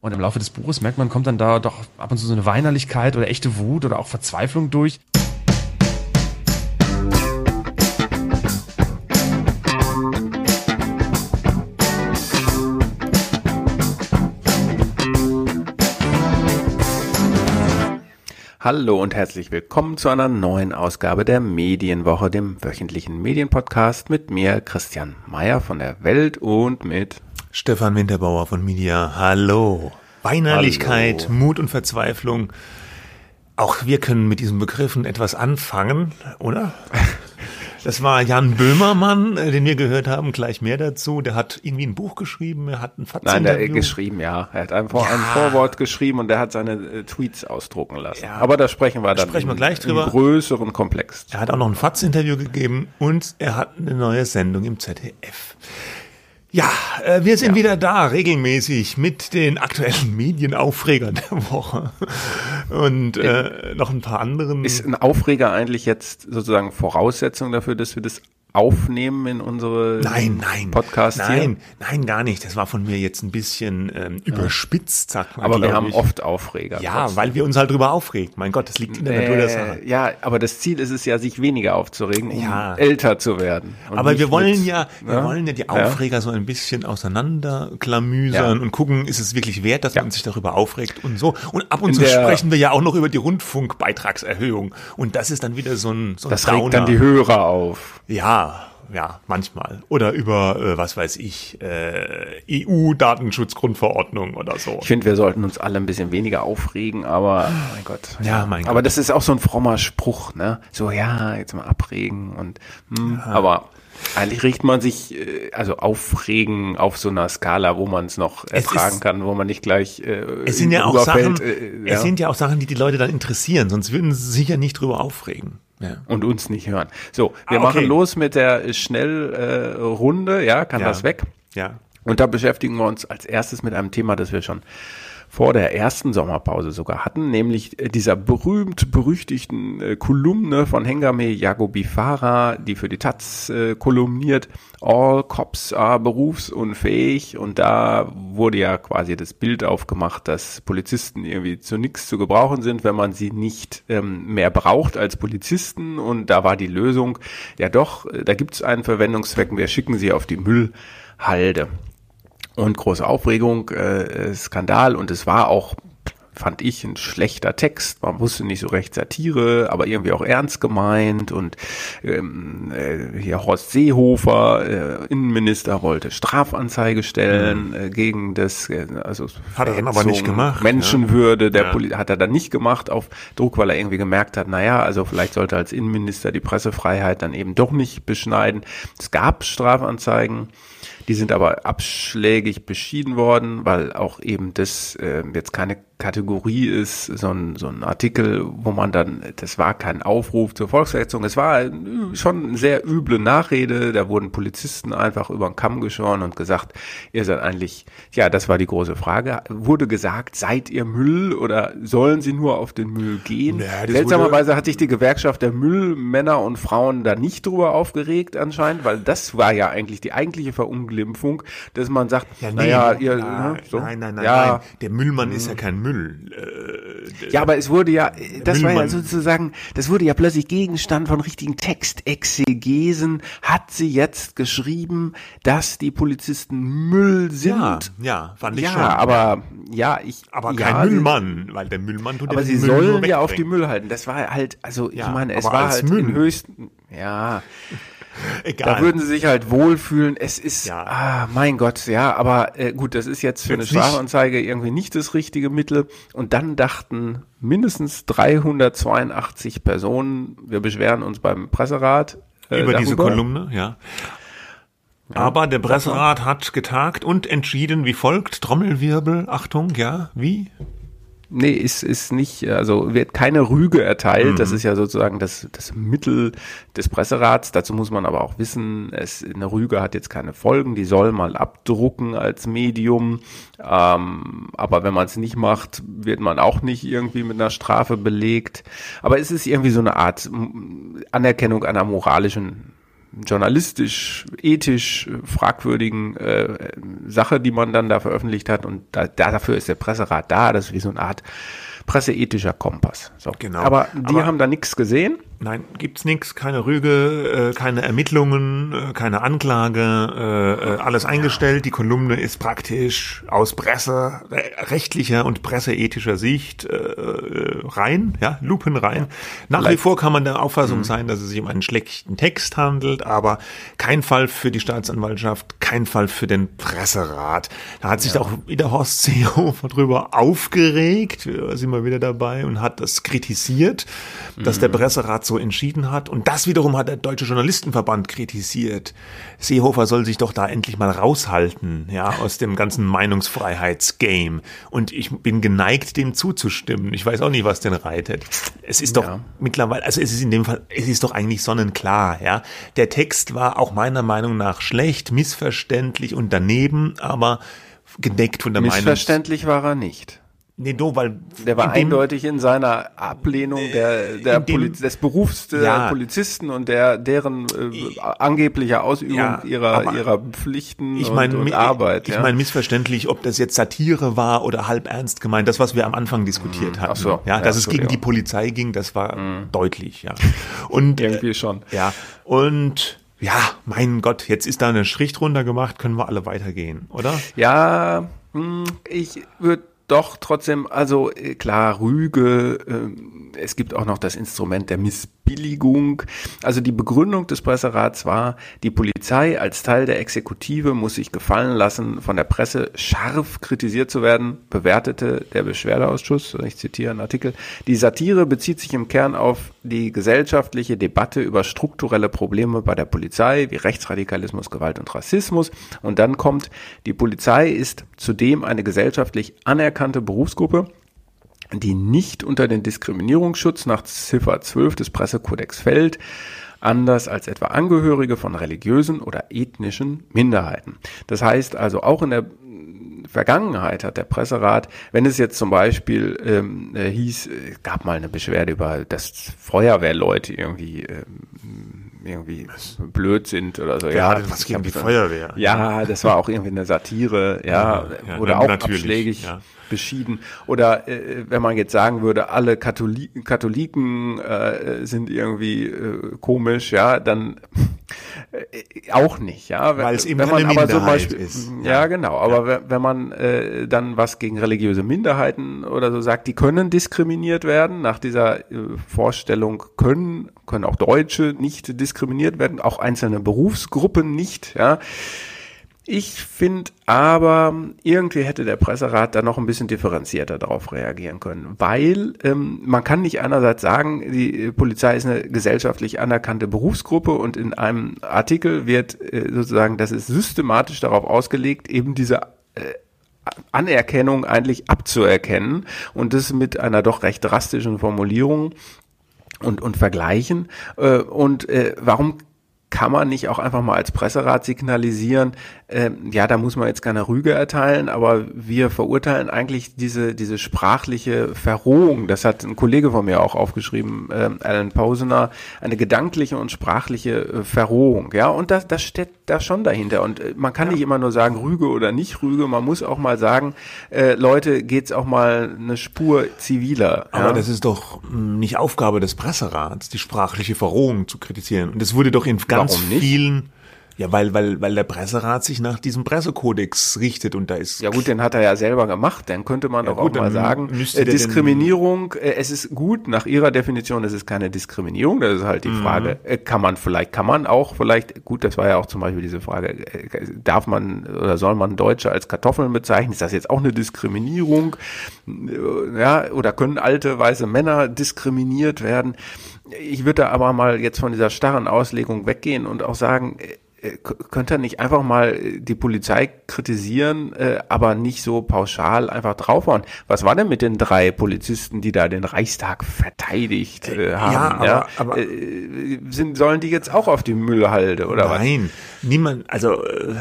Und im Laufe des Buches merkt man, kommt dann da doch ab und zu so eine Weinerlichkeit oder echte Wut oder auch Verzweiflung durch. Hallo und herzlich willkommen zu einer neuen Ausgabe der Medienwoche, dem wöchentlichen Medienpodcast mit mir, Christian Mayer von der Welt und mit Stefan Winterbauer von Media. Hallo. Weinerlichkeit, Hallo. Mut und Verzweiflung. Auch wir können mit diesen Begriffen etwas anfangen, oder? Das war Jan Böhmermann, äh, den wir gehört haben, gleich mehr dazu. Der hat irgendwie ein Buch geschrieben, er hat ein Fatz Nein, der hat geschrieben, ja. Er hat ein, Vor ja. ein Vorwort geschrieben und der hat seine äh, Tweets ausdrucken lassen. Ja. Aber da sprechen wir dann sprechen wir gleich drüber. im größeren Komplex. Er hat auch noch ein Fatz-Interview gegeben und er hat eine neue Sendung im ZDF. Ja, äh, wir sind ja. wieder da, regelmäßig mit den aktuellen Medienaufregern der Woche und äh, noch ein paar anderen. Ist ein Aufreger eigentlich jetzt sozusagen Voraussetzung dafür, dass wir das aufnehmen in unsere nein, nein, Podcast nein, hier? Nein, gar nicht. Das war von mir jetzt ein bisschen ähm, überspitzt, sagt man. Aber wir haben ich. oft Aufreger. Ja, trotzdem. weil wir uns halt drüber aufregen. Mein Gott, das liegt in der äh, Natur der Sache. Ja, aber das Ziel ist es ja, sich weniger aufzuregen, um ja. älter zu werden. Aber wir wollen mit, ja, wir ja? wollen ja die Aufreger ja? so ein bisschen auseinanderklamüsern und gucken, ist es wirklich wert, dass man sich darüber aufregt und so. Und ab und zu sprechen wir ja auch noch über die Rundfunkbeitragserhöhung. Und das ist dann wieder so ein, so ein Das Downer. regt dann die Hörer auf. Ja, ja, manchmal. Oder über, äh, was weiß ich, äh, EU-Datenschutzgrundverordnung oder so. Ich finde, wir sollten uns alle ein bisschen weniger aufregen, aber mein Gott. Ja, mein Gott. Aber das ist auch so ein frommer Spruch, ne? So, ja, jetzt mal abregen und, hm, ja. aber eigentlich regt man sich, äh, also aufregen auf so einer Skala, wo man es noch ertragen ist, kann, wo man nicht gleich äh, es sind ja auch Sachen, äh, ja. Es sind ja auch Sachen, die die Leute dann interessieren, sonst würden sie sich ja nicht drüber aufregen. Ja. Und uns nicht hören. So, wir ah, okay. machen los mit der Schnellrunde. Äh, ja, kann ja. das weg? Ja. Und da beschäftigen wir uns als erstes mit einem Thema, das wir schon vor der ersten Sommerpause sogar hatten, nämlich äh, dieser berühmt-berüchtigten äh, Kolumne von Hengame Jagobifara, die für die Taz äh, kolumniert, All Cops are berufsunfähig und da wurde ja quasi das Bild aufgemacht, dass Polizisten irgendwie zu nichts zu gebrauchen sind, wenn man sie nicht ähm, mehr braucht als Polizisten und da war die Lösung, ja doch, äh, da gibt es einen Verwendungszweck, wir schicken sie auf die Müllhalde und große Aufregung, äh, Skandal und es war auch fand ich ein schlechter Text. Man wusste nicht so recht Satire, aber irgendwie auch ernst gemeint. Und ähm, äh, hier Horst Seehofer, äh, Innenminister, wollte Strafanzeige stellen mhm. äh, gegen das, äh, also hat er dann aber nicht gemacht. Menschenwürde, ja. der ja. Poli hat er dann nicht gemacht auf Druck, weil er irgendwie gemerkt hat, naja, also vielleicht sollte als Innenminister die Pressefreiheit dann eben doch nicht beschneiden. Es gab Strafanzeigen. Die sind aber abschlägig beschieden worden, weil auch eben das äh, jetzt keine Kategorie ist, so ein, so ein Artikel, wo man dann, das war kein Aufruf zur Volksverhetzung, es war schon eine sehr üble Nachrede, da wurden Polizisten einfach über den Kamm geschoren und gesagt, ihr seid eigentlich, ja, das war die große Frage, wurde gesagt, seid ihr Müll oder sollen sie nur auf den Müll gehen? Ja, Seltsamerweise hat sich die Gewerkschaft der Müllmänner und Frauen da nicht drüber aufgeregt anscheinend, weil das war ja eigentlich die eigentliche Verunglimpfung, dass man sagt, ja, nee, naja, ihr, nein, ne, so, nein, nein, nein, ja, nein, der Müllmann ist ja mhm. kein Müll. Äh, ja, aber es wurde ja, das Müllmann. war ja sozusagen, das wurde ja plötzlich Gegenstand von richtigen Textexegesen. Hat sie jetzt geschrieben, dass die Polizisten Müll sind? Ja, ja fand ich ja, schon. Aber ja, ich. Aber kein ja, Müllmann, weil der Müllmann tut Aber sie Müll sollen ja auf die Müll halten. Das war halt, also ich ja, meine, es war halt Müll. in höchsten, ja. Egal. Da würden sie sich halt wohlfühlen. Es ist, ja. ah, mein Gott, ja, aber äh, gut, das ist jetzt für jetzt eine Strafanzeige irgendwie nicht das richtige Mittel. Und dann dachten mindestens 382 Personen, wir beschweren uns beim Presserat. Äh, Über darüber. diese Kolumne, ja. Aber der Presserat hat getagt und entschieden wie folgt. Trommelwirbel, Achtung, ja, wie? Nee, ist, ist nicht, also wird keine Rüge erteilt. Mhm. Das ist ja sozusagen das, das Mittel des Presserats. Dazu muss man aber auch wissen, es, eine Rüge hat jetzt keine Folgen, die soll mal abdrucken als Medium. Ähm, aber wenn man es nicht macht, wird man auch nicht irgendwie mit einer Strafe belegt. Aber es ist irgendwie so eine Art Anerkennung einer moralischen journalistisch, ethisch fragwürdigen äh, Sache, die man dann da veröffentlicht hat. Und da, dafür ist der Presserat da. Das ist wie so eine Art presseethischer Kompass. So. Genau. Aber die Aber- haben da nichts gesehen. Nein, gibt's nix, keine Rüge, äh, keine Ermittlungen, äh, keine Anklage, äh, äh, alles eingestellt. Die Kolumne ist praktisch aus Presse, rechtlicher und presseethischer Sicht äh, äh, rein, ja, lupenrein. Nach wie Vielleicht- vor kann man der Auffassung sein, dass es sich um einen schlechten Text handelt, aber kein Fall für die Staatsanwaltschaft, kein Fall für den Presserat. Da hat sich auch wieder Horst Seehofer drüber aufgeregt, sind wir wieder dabei und hat das kritisiert, dass der Presserat so entschieden hat. Und das wiederum hat der Deutsche Journalistenverband kritisiert. Seehofer soll sich doch da endlich mal raushalten, ja, aus dem ganzen Meinungsfreiheitsgame. Und ich bin geneigt, dem zuzustimmen. Ich weiß auch nicht, was den reitet. Es ist doch Ja. mittlerweile, also es ist in dem Fall, es ist doch eigentlich sonnenklar, ja. Der Text war auch meiner Meinung nach schlecht, missverständlich und daneben, aber gedeckt von der Meinung. Missverständlich war er nicht. Nee, do, weil Der war in dem- eindeutig in seiner Ablehnung der, der in dem- des Berufs der Ja. Polizisten und der deren äh, angebliche Ausübung Ja, ihrer ihrer Pflichten Ich und, meine, und mi- Arbeit. Ich ja. meine missverständlich, ob das jetzt Satire war oder halb ernst gemeint. Das, was wir am Anfang diskutiert hatten. Ach so. Ja, dass es gegen die. Polizei ging, das war deutlich. Ja. Und Irgendwie äh, schon. Ja. Und ja, mein Gott, jetzt ist da eine Strich drunter gemacht, können wir alle weitergehen, oder? Ja, hm, ich würde doch trotzdem, also äh, klar, Rüge, ähm, es gibt auch noch das Instrument der Missbilligung. Also die Begründung des Presserats war, die Polizei als Teil der Exekutive muss sich gefallen lassen, von der Presse scharf kritisiert zu werden, bewertete der Beschwerdeausschuss, ich zitiere einen Artikel, die Satire bezieht sich im Kern auf die gesellschaftliche Debatte über strukturelle Probleme bei der Polizei, wie Rechtsradikalismus, Gewalt und Rassismus. Und dann kommt, die Polizei ist zudem eine gesellschaftlich anerkannte Berufsgruppe, die nicht unter den Diskriminierungsschutz nach Ziffer 12 des Pressekodex fällt, anders als etwa Angehörige von religiösen oder ethnischen Minderheiten. Das heißt also auch in der Vergangenheit hat der Presserat, wenn es jetzt zum Beispiel ähm, äh, hieß, äh, gab mal eine Beschwerde über, dass Feuerwehrleute irgendwie ähm, irgendwie blöd sind oder so. Hat denn was gegen die Feuerwehr? Ja, das war auch irgendwie eine Satire, ja, Ja, ja, oder auch natürlich, abschlägig ja. Beschieden. Oder äh, wenn man jetzt sagen würde, alle Katholi Katholiken äh, sind irgendwie äh, komisch, ja, dann äh, auch nicht, ja. Weil es eben wenn man aber zum Beispiel, ist. Ja, Ja. genau. Aber wenn, wenn man äh, dann was gegen religiöse Minderheiten oder so sagt, die können diskriminiert werden. Nach dieser äh, Vorstellung können können auch Deutsche nicht diskriminiert werden, auch einzelne Berufsgruppen nicht, ja. Ich finde aber, irgendwie hätte der Presserat da noch ein bisschen differenzierter darauf reagieren können, weil ähm, man kann nicht einerseits sagen, die Polizei ist eine gesellschaftlich anerkannte Berufsgruppe und in einem Artikel wird äh, sozusagen, das ist systematisch darauf ausgelegt, eben diese äh, Anerkennung eigentlich abzuerkennen und das mit einer doch recht drastischen Formulierung und, und vergleichen. Äh, und äh, warum kann man nicht auch einfach mal als Presserat signalisieren, ähm, ja, da muss man jetzt keine Rüge erteilen, aber wir verurteilen eigentlich diese, diese sprachliche Verrohung. Das hat ein Kollege von mir auch aufgeschrieben, ähm, Alan Posener, eine gedankliche und sprachliche äh, Verrohung. Ja, und das, das steht da schon dahinter. Und äh, man kann nicht immer nur sagen, Rüge oder nicht Rüge, man muss auch mal sagen, äh, Leute, geht's auch mal eine Spur ziviler. Aber ja? das ist doch mh, nicht Aufgabe des Presserats, die sprachliche Verrohung zu kritisieren. Und es wurde doch in ganz Warum nicht? vielen, ja, weil, weil, weil der Presserat sich nach diesem Pressekodex richtet und da ist. Ja gut, den hat er ja selber gemacht. Dann könnte man Ja doch gut, auch mal sagen, äh, Diskriminierung, äh, es ist gut, nach ihrer Definition ist es keine Diskriminierung. Das ist halt Mhm. die Frage, äh, kann man vielleicht, kann man auch vielleicht, gut, das war ja auch zum Beispiel diese Frage, äh, darf man oder soll man Deutsche als Kartoffeln bezeichnen? Ist das jetzt auch eine Diskriminierung? Äh, Ja, oder können alte weiße Männer diskriminiert werden? Ich würde da aber mal jetzt von dieser starren Auslegung weggehen und auch sagen, äh, k- könnte er nicht einfach mal äh, die Polizei kritisieren, äh, aber nicht so pauschal einfach draufhauen? Was war denn mit den drei Polizisten, die da den Reichstag verteidigt äh, haben? aber- aber- äh, sind, sollen die jetzt auch auf die Müllhalde oder was? Nein, niemand, also, äh,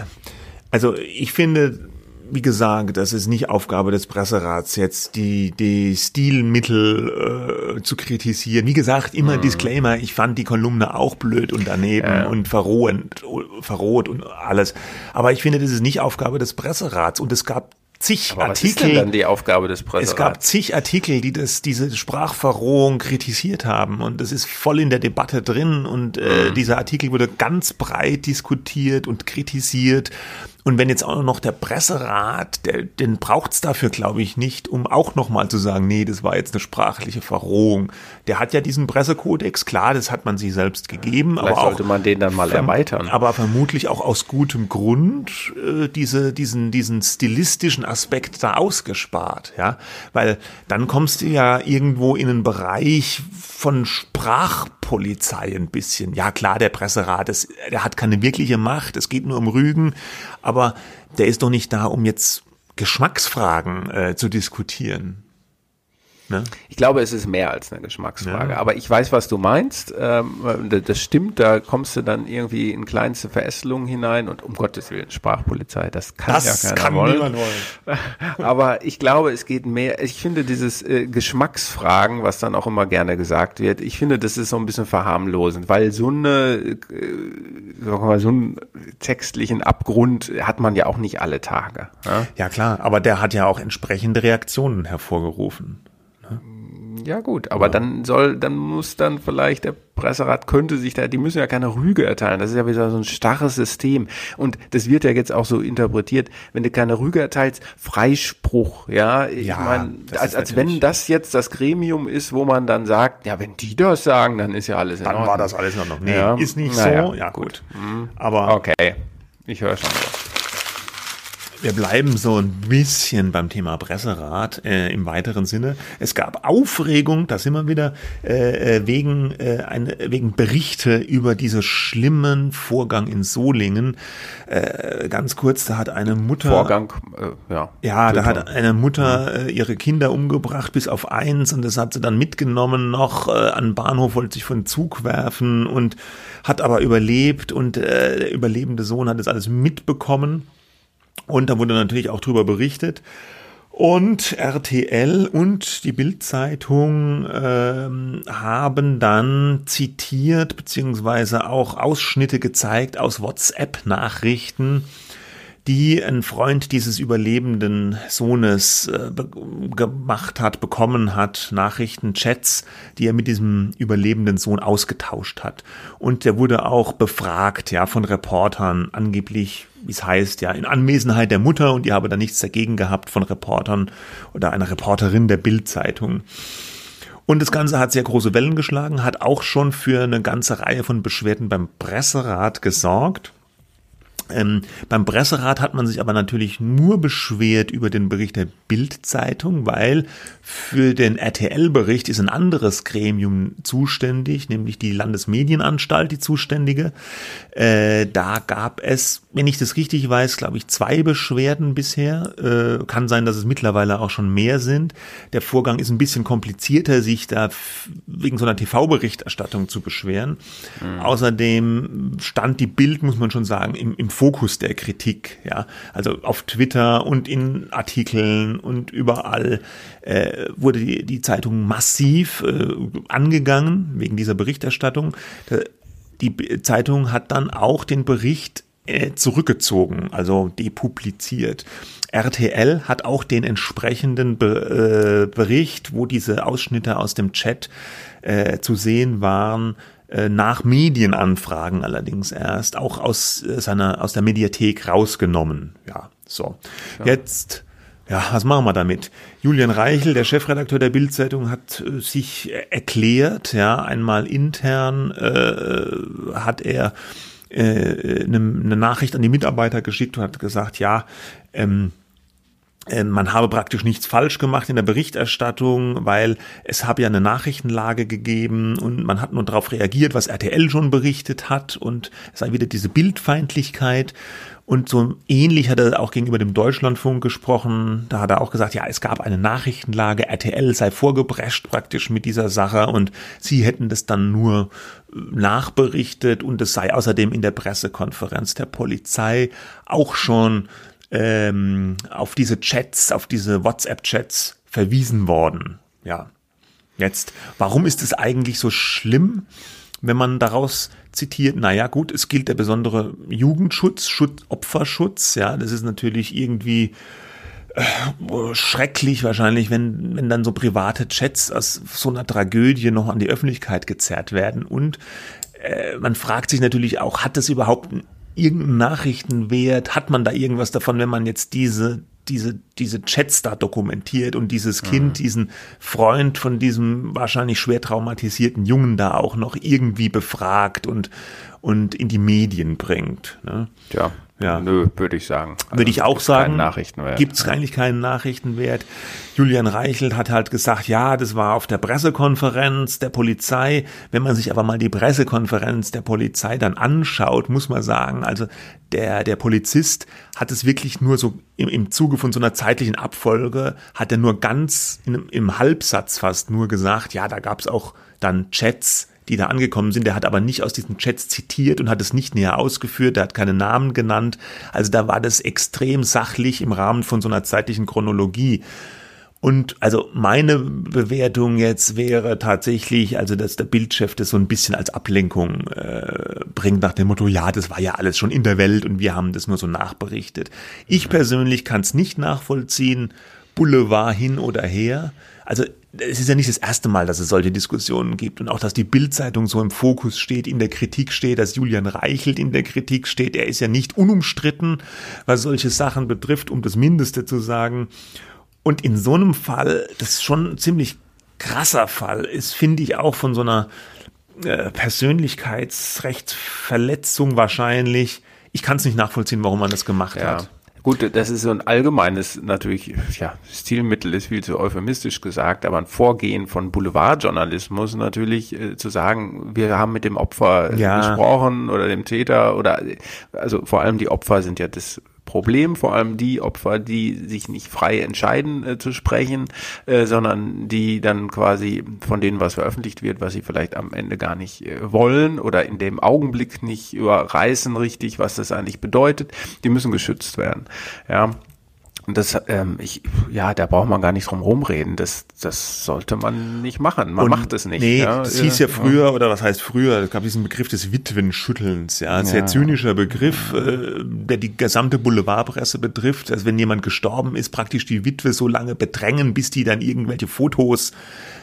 also ich finde, wie gesagt, das ist nicht Aufgabe des Presserats, jetzt die, die Stilmittel äh, zu kritisieren. Wie gesagt, immer mhm. Disclaimer, ich fand die Kolumne auch blöd und daneben ja. und verrohend, verroht und alles. Aber ich finde, das ist nicht Aufgabe des Presserats. Und es gab zig Aber Artikel. Was ist denn dann die Aufgabe des Presserats? Es gab zig Artikel, die das, diese Sprachverrohung kritisiert haben und das ist voll in der Debatte drin und äh, mhm. dieser Artikel wurde ganz breit diskutiert und kritisiert und wenn jetzt auch noch der Presserat, der, den braucht's dafür, glaube ich, nicht, um auch nochmal zu sagen, nee, das war jetzt eine sprachliche Verrohung. Der hat ja diesen Pressekodex, klar, das hat man sich selbst gegeben. Vielleicht aber sollte man den dann mal erweitern. Aber vermutlich auch aus gutem Grund äh, diese, diesen, diesen stilistischen Aspekt da ausgespart, ja. Weil dann kommst du ja irgendwo in einen Bereich von Sprachpolizei ein bisschen. Ja, klar, der Presserat, das, der hat keine wirkliche Macht, es geht nur um Rügen, aber aber der ist doch nicht da, um jetzt Geschmacksfragen äh, zu diskutieren. Ne? Ich glaube, es ist mehr als eine Geschmacksfrage. Ja. Aber ich weiß, was du meinst. Ähm, das stimmt, da kommst du dann irgendwie in kleinste Verästelungen hinein und um Gottes Willen, Sprachpolizei, das kann das ja keiner kann wollen. wollen. Aber ich glaube, es geht mehr, ich finde dieses äh, Geschmacksfragen, was dann auch immer gerne gesagt wird, ich finde, das ist so ein bisschen verharmlosend, weil so eine, äh, mal, so einen textlichen Abgrund hat man ja auch nicht alle Tage. Ja? ja klar, aber der hat ja auch entsprechende Reaktionen hervorgerufen. Ja gut, aber ja. dann soll, dann muss dann vielleicht der Presserat könnte sich da, die müssen ja keine Rüge erteilen. Das ist ja wieder so ein starres System. Und das wird ja jetzt auch so interpretiert, wenn du keine Rüge erteilst, Freispruch, ja. Ich ja, meine, als, als wenn das jetzt das Gremium ist, wo man dann sagt, ja, wenn die das sagen, dann ist ja alles in Dann Ordnung. war das alles noch. Nee, ja. ist nicht naja, so. Ja, gut. gut. Mhm. Aber. Okay. Ich höre schon. Was. Wir bleiben so ein bisschen beim Thema Presserat äh, im weiteren Sinne. Es gab Aufregung, da sind wir wieder, äh, äh wegen, äh, ein, wegen Berichte über diesen schlimmen Vorgang in Solingen. Äh, ganz kurz, da hat eine Mutter. Vorgang, äh, ja. Ja, da hat eine Mutter mhm. äh, ihre Kinder umgebracht bis auf eins und das hat sie dann mitgenommen noch äh, an den Bahnhof, wollte sich von Zug werfen und hat aber überlebt und äh, der überlebende Sohn hat das alles mitbekommen. Und da wurde natürlich auch drüber berichtet. Und RTL und die Bildzeitung ähm, haben dann zitiert beziehungsweise auch Ausschnitte gezeigt aus WhatsApp-Nachrichten, die ein Freund dieses überlebenden Sohnes äh, gemacht hat, bekommen hat, Nachrichten, Chats, die er mit diesem überlebenden Sohn ausgetauscht hat. Und der wurde auch befragt, ja, von Reportern, angeblich wie es heißt, ja, in Anwesenheit der Mutter und die habe da nichts dagegen gehabt von Reportern oder einer Reporterin der Bildzeitung. Und das Ganze hat sehr große Wellen geschlagen, hat auch schon für eine ganze Reihe von Beschwerden beim Presserat gesorgt. Ähm, beim Presserat hat man sich aber natürlich nur beschwert über den Bericht der Bildzeitung, weil für den RTL-Bericht ist ein anderes Gremium zuständig, nämlich die Landesmedienanstalt, die zuständige. Äh, da gab es, wenn ich das richtig weiß, glaube ich, zwei Beschwerden bisher. Äh, kann sein, dass es mittlerweile auch schon mehr sind. Der Vorgang ist ein bisschen komplizierter, sich da wegen so einer TV-Berichterstattung zu beschweren. Mhm. Außerdem stand die Bild, muss man schon sagen, im, im Fokus der Kritik. Ja, also auf Twitter und in Artikeln und überall äh, wurde die, die Zeitung massiv äh, angegangen wegen dieser Berichterstattung. Die Zeitung hat dann auch den Bericht äh, zurückgezogen, also depubliziert. RTL hat auch den entsprechenden Be äh, Bericht, wo diese Ausschnitte aus dem Chat äh, zu sehen waren, äh, nach Medienanfragen allerdings erst auch aus äh, seiner aus der Mediathek rausgenommen. Ja, so. Ja. Jetzt ja, was machen wir damit? Julian Reichel, der Chefredakteur der Bildzeitung, hat äh, sich erklärt, ja, einmal intern äh, hat er äh, eine, eine Nachricht an die Mitarbeiter geschickt und hat gesagt, ja, ähm, äh, man habe praktisch nichts falsch gemacht in der Berichterstattung, weil es habe ja eine Nachrichtenlage gegeben und man hat nur darauf reagiert, was RTL schon berichtet hat und es sei wieder diese Bildfeindlichkeit. Und so ähnlich hat er auch gegenüber dem Deutschlandfunk gesprochen. Da hat er auch gesagt, ja, es gab eine Nachrichtenlage, RTL sei vorgeprescht praktisch mit dieser Sache und sie hätten das dann nur äh, nachberichtet und es sei außerdem in der Pressekonferenz der Polizei auch schon ähm, auf diese Chats, auf diese WhatsApp-Chats verwiesen worden. Ja. Jetzt, warum ist es eigentlich so schlimm, wenn man daraus zitiert, naja gut, es gilt der besondere Jugendschutz, Schutz, Opferschutz, ja, das ist natürlich irgendwie äh, schrecklich wahrscheinlich, wenn, wenn dann so private Chats aus so einer Tragödie noch an die Öffentlichkeit gezerrt werden. Und äh, man fragt sich natürlich auch, hat das überhaupt irgendeinen Nachrichtenwert? Hat man da irgendwas davon, wenn man jetzt diese diese, diese Chats da dokumentiert und dieses Kind, mhm. diesen Freund von diesem wahrscheinlich schwer traumatisierten Jungen da auch noch irgendwie befragt und, und in die Medien bringt. Ne? Ja. Ja. Nö, würde ich sagen. Also würde ich auch sagen. Gibt es eigentlich keinen Nachrichtenwert. Julian Reichelt hat halt gesagt, ja, das war auf der Pressekonferenz der Polizei. Wenn man sich aber mal die Pressekonferenz der Polizei dann anschaut, muss man sagen, also der, der Polizist hat es wirklich nur so im, im Zuge von so einer zeitlichen Abfolge, hat er nur ganz in, im Halbsatz fast nur gesagt, ja, da gab es auch dann Chats, die da angekommen sind. Der hat aber nicht aus diesen Chats zitiert und hat es nicht näher ausgeführt. Der hat keine Namen genannt. Also da war das extrem sachlich im Rahmen von so einer zeitlichen Chronologie. Und also meine Bewertung jetzt wäre tatsächlich, also dass der Bildchef das so ein bisschen als Ablenkung äh, bringt nach dem Motto, ja, das war ja alles schon in der Welt und wir haben das nur so nachberichtet. Ich persönlich kann es nicht nachvollziehen, Boulevard hin oder her. Also es ist ja nicht das erste Mal, dass es solche Diskussionen gibt und auch, dass die Bildzeitung so im Fokus steht, in der Kritik steht, dass Julian Reichelt in der Kritik steht. Er ist ja nicht unumstritten, was solche Sachen betrifft, um das Mindeste zu sagen. Und in so einem Fall, das ist schon ein ziemlich krasser Fall ist, finde ich auch von so einer äh, Persönlichkeitsrechtsverletzung wahrscheinlich. Ich kann es nicht nachvollziehen, warum man das gemacht ja. hat. Gut, das ist so ein allgemeines, natürlich, ja, Stilmittel ist viel zu euphemistisch gesagt, aber ein Vorgehen von Boulevardjournalismus natürlich äh, zu sagen, wir haben mit dem Opfer ja. gesprochen oder dem Täter oder, also vor allem die Opfer sind ja das Problem, vor allem die Opfer, die sich nicht frei entscheiden äh, zu sprechen, äh, sondern die dann quasi von denen was veröffentlicht wird, was sie vielleicht am Ende gar nicht äh, wollen oder in dem Augenblick nicht überreißen richtig, was das eigentlich bedeutet, die müssen geschützt werden. Ja, und das, ähm, ich, ja, da braucht man gar nicht drum rumreden. Das, das sollte man nicht machen. Man und macht es nicht. Nee, ja, das hieß ja früher, oder was heißt früher? Es gab diesen Begriff des Witwenschüttelns, ja. Ein sehr zynischer Begriff, äh, der die gesamte Boulevardpresse betrifft. Also wenn jemand gestorben ist, praktisch die Witwe so lange bedrängen, bis die dann irgendwelche Fotos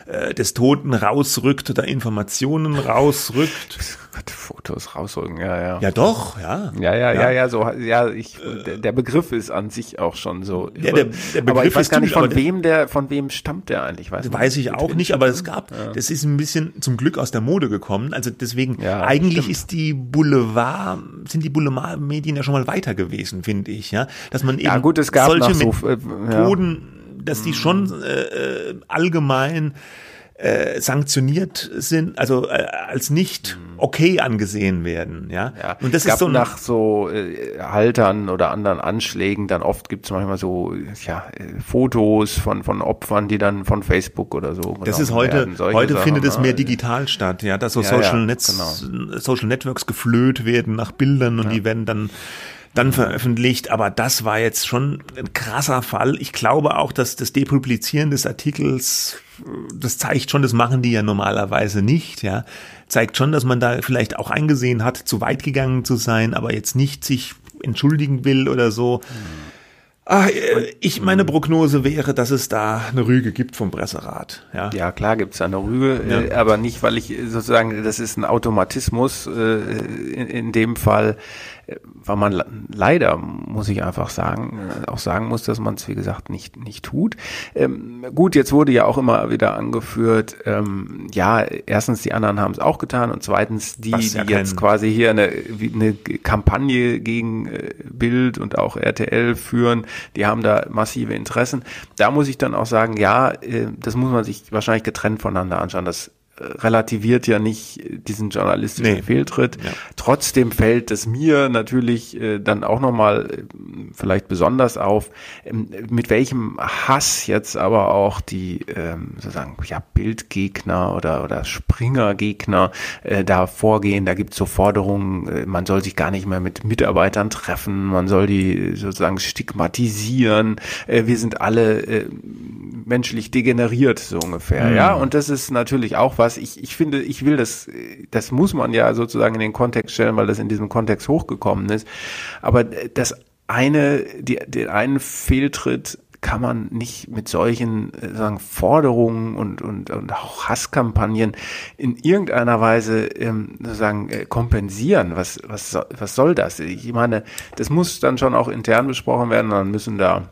äh, des Toten rausrückt oder Informationen rausrückt. Fotos rausrücken, ja, ja. Ja, doch, ja. Ja, ja, ja, ja, so, ja, ich, äh, der Begriff ist an sich auch schon so. Ja, der, der Begriff aber ich weiß gar nicht, von wem der, von wem stammt der eigentlich, weiß Weiß ich auch nicht, aber es gab, ja. das ist ein bisschen zum Glück aus der Mode gekommen. Also deswegen, ja, eigentlich stimmt. ist die Boulevard, sind die Boulevardmedien ja schon mal weiter gewesen, finde ich, ja. Dass man eben ja, gut, es gab solche so, Methoden, ja dass die schon äh, äh, allgemein äh, sanktioniert sind, also äh, als nicht okay angesehen werden, ja. ja und das ist so nach so äh, Haltern oder anderen Anschlägen dann oft gibt es manchmal so ja äh, Fotos von von Opfern, die dann von Facebook oder so. Das ist heute heute Sachen, findet es mehr digital statt, ja, dass so ja, Social ja, Netz, genau. Social Networks geflöht werden nach Bildern und die werden dann dann veröffentlicht. Aber das war jetzt schon ein krasser Fall. Ich glaube auch, dass das Depublizieren des Artikels, das zeigt schon, das machen die ja normalerweise nicht, ja. Zeigt schon, dass man da vielleicht auch eingesehen hat, zu weit gegangen zu sein, aber jetzt nicht sich entschuldigen will oder so. Mhm. Ah, äh, ich meine Prognose wäre, dass es da eine Rüge gibt vom Presserat. Ja, ja klar gibt's da eine Rüge, ja. Äh, aber nicht, weil ich sozusagen, das ist ein Automatismus äh, in, in dem Fall, weil man leider, muss ich einfach sagen, auch sagen muss, dass man es, wie gesagt, nicht, nicht tut. Ähm, gut, jetzt wurde ja auch immer wieder angeführt, ähm, ja, erstens, die anderen haben es auch getan und zweitens, die, ja die jetzt quasi hier eine, eine Kampagne gegen äh, Bild und auch RTL führen, die haben da massive Interessen. Da muss ich dann auch sagen, ja, äh, das muss man sich wahrscheinlich getrennt voneinander anschauen. Das relativiert ja nicht diesen journalistischen Nee. Fehltritt. Ja. Trotzdem fällt es mir natürlich äh, dann auch nochmal äh, vielleicht besonders auf, ähm, mit welchem Hass jetzt aber auch die ähm, sozusagen ja, Bildgegner oder, oder Springergegner äh, da vorgehen. Da gibt es so Forderungen, äh, man soll sich gar nicht mehr mit Mitarbeitern treffen, man soll die sozusagen stigmatisieren. Äh, wir sind alle äh, menschlich degeneriert, so ungefähr, ja. Und das ist natürlich auch was, ich, ich finde, ich will das, das muss man ja sozusagen in den Kontext stellen, weil das in diesem Kontext hochgekommen ist. Aber das eine, die, den einen Fehltritt kann man nicht mit solchen äh, sagen, Forderungen und, und, und auch Hasskampagnen in irgendeiner Weise ähm, sozusagen äh, kompensieren. Was, was, was soll das? Ich meine, das muss dann schon auch intern besprochen werden, dann müssen da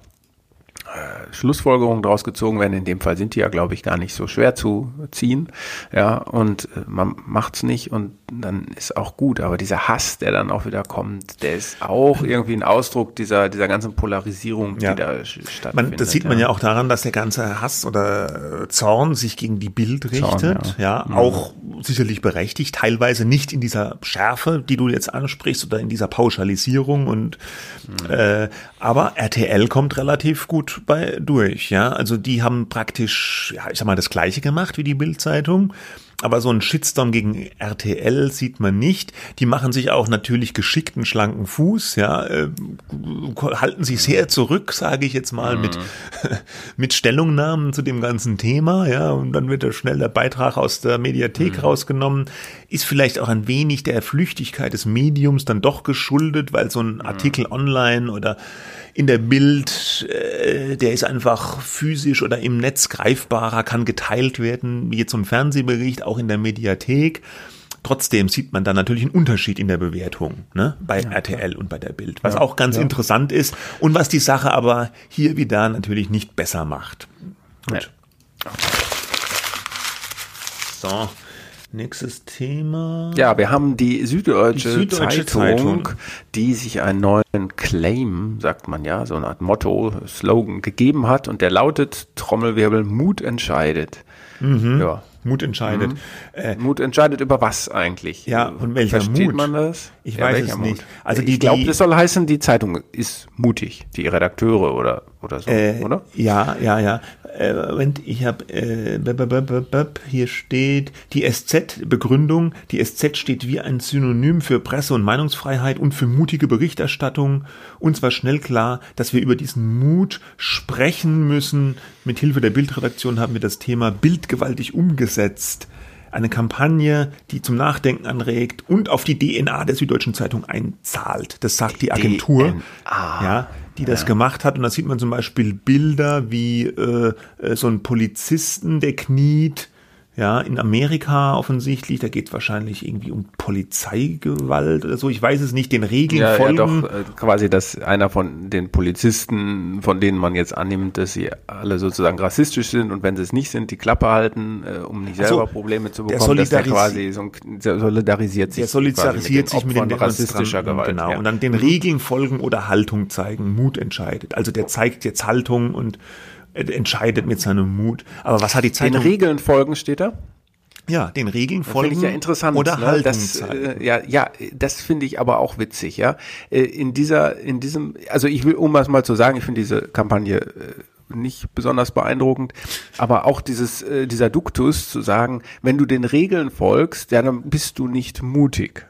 äh, Schlussfolgerungen daraus gezogen werden. In dem Fall sind die ja, glaube ich, gar nicht so schwer zu ziehen. Ja, und äh, man macht's nicht und dann ist auch gut. Aber dieser Hass, der dann auch wieder kommt, der ist auch irgendwie ein Ausdruck dieser, dieser ganzen Polarisierung, Ja. die da stattfindet. Man, das sieht man ja auch daran, dass der ganze Hass oder äh, Zorn sich gegen die Bild Zorn, richtet. ja, auch sicherlich berechtigt, teilweise nicht in dieser Schärfe, die du jetzt ansprichst, oder in dieser Pauschalisierung und äh, aber RTL kommt relativ gut bei durch, ja. Also die haben praktisch, ja, ich sag mal, das gleiche gemacht wie die Bild-Zeitung. Aber so einen Shitstorm gegen RTL sieht man nicht. Die machen sich auch natürlich geschickten, schlanken Fuß, ja, äh, halten sich sehr zurück, sage ich jetzt mal, mit, mit Stellungnahmen zu dem ganzen Thema, ja, und dann wird da schnell der Beitrag aus der Mediathek rausgenommen. Ist vielleicht auch ein wenig der Flüchtigkeit des Mediums dann doch geschuldet, weil so ein Artikel online oder in der Bild, äh, der ist einfach physisch oder im Netz greifbarer, kann geteilt werden, wie jetzt so ein Fernsehbericht, auch in der Mediathek. Trotzdem sieht man da natürlich einen Unterschied in der Bewertung ne, bei RTL und bei der Bild, was auch ganz interessant ist und was die Sache aber hier wie da natürlich nicht besser macht. Gut. So, nächstes Thema. Ja, wir haben die Süddeutsche, Die Süddeutsche Zeitung, Zeitung. die sich einen neuen Claim, sagt man ja, so eine Art Motto, Slogan gegeben hat und der lautet Trommelwirbel, Mut entscheidet. Mhm. Ja. Mut entscheidet. Äh, Mut entscheidet über was eigentlich? Ja, und welcher Versteht Mut? man das? Ich Ja, weiß es Mut? nicht. Also die- ich glaube, das soll heißen, die Zeitung ist mutig, die Redakteure oder, oder so, Äh, oder? Ja, ja, ja. Äh, Moment, ich habe äh, hier steht die SZ Begründung. Die SZ steht wie ein Synonym für Presse- und Meinungsfreiheit und für mutige Berichterstattung. Uns war schnell klar, dass wir über diesen Mut sprechen müssen. Mit Hilfe der Bildredaktion haben wir das Thema bildgewaltig umgesetzt. Eine Kampagne, die zum Nachdenken anregt und auf die DNA der Süddeutschen Zeitung einzahlt. Das sagt die Agentur, DNA. ja, die das gemacht hat. Und da sieht man zum Beispiel Bilder wie äh, äh, so ein Polizisten, der kniet. Ja, in Amerika offensichtlich, da geht es wahrscheinlich irgendwie um Polizeigewalt oder so. Ich weiß es nicht, den Regeln Ja, ja, folgen. doch, äh, quasi, dass einer von den Polizisten, von denen man jetzt annimmt, dass sie alle sozusagen rassistisch sind und wenn sie es nicht sind, die Klappe halten, äh, um nicht Ach so, selber Probleme zu der bekommen, dass der quasi so ein, der solidarisiert sich der solidarisiert sich mit den Opfern rassistischer Demonstranten, Gewalt. genau. ja. Und dann den Regeln folgen oder Haltung zeigen. Mut entscheidet. Also der zeigt jetzt Haltung und entscheidet mit seinem Mut. Aber was hat die den Zeitung? Regeln folgen steht da. ja, den Regeln folgen ich ja interessant. oder ne? Haltung das, äh, ja, ja, das finde ich aber auch witzig, ja. Äh, In dieser, in diesem, also ich will, um das mal zu sagen, ich finde diese Kampagne äh, nicht besonders beeindruckend, aber auch dieses, äh, dieser Duktus zu sagen, wenn du den Regeln folgst, ja, dann bist du nicht mutig.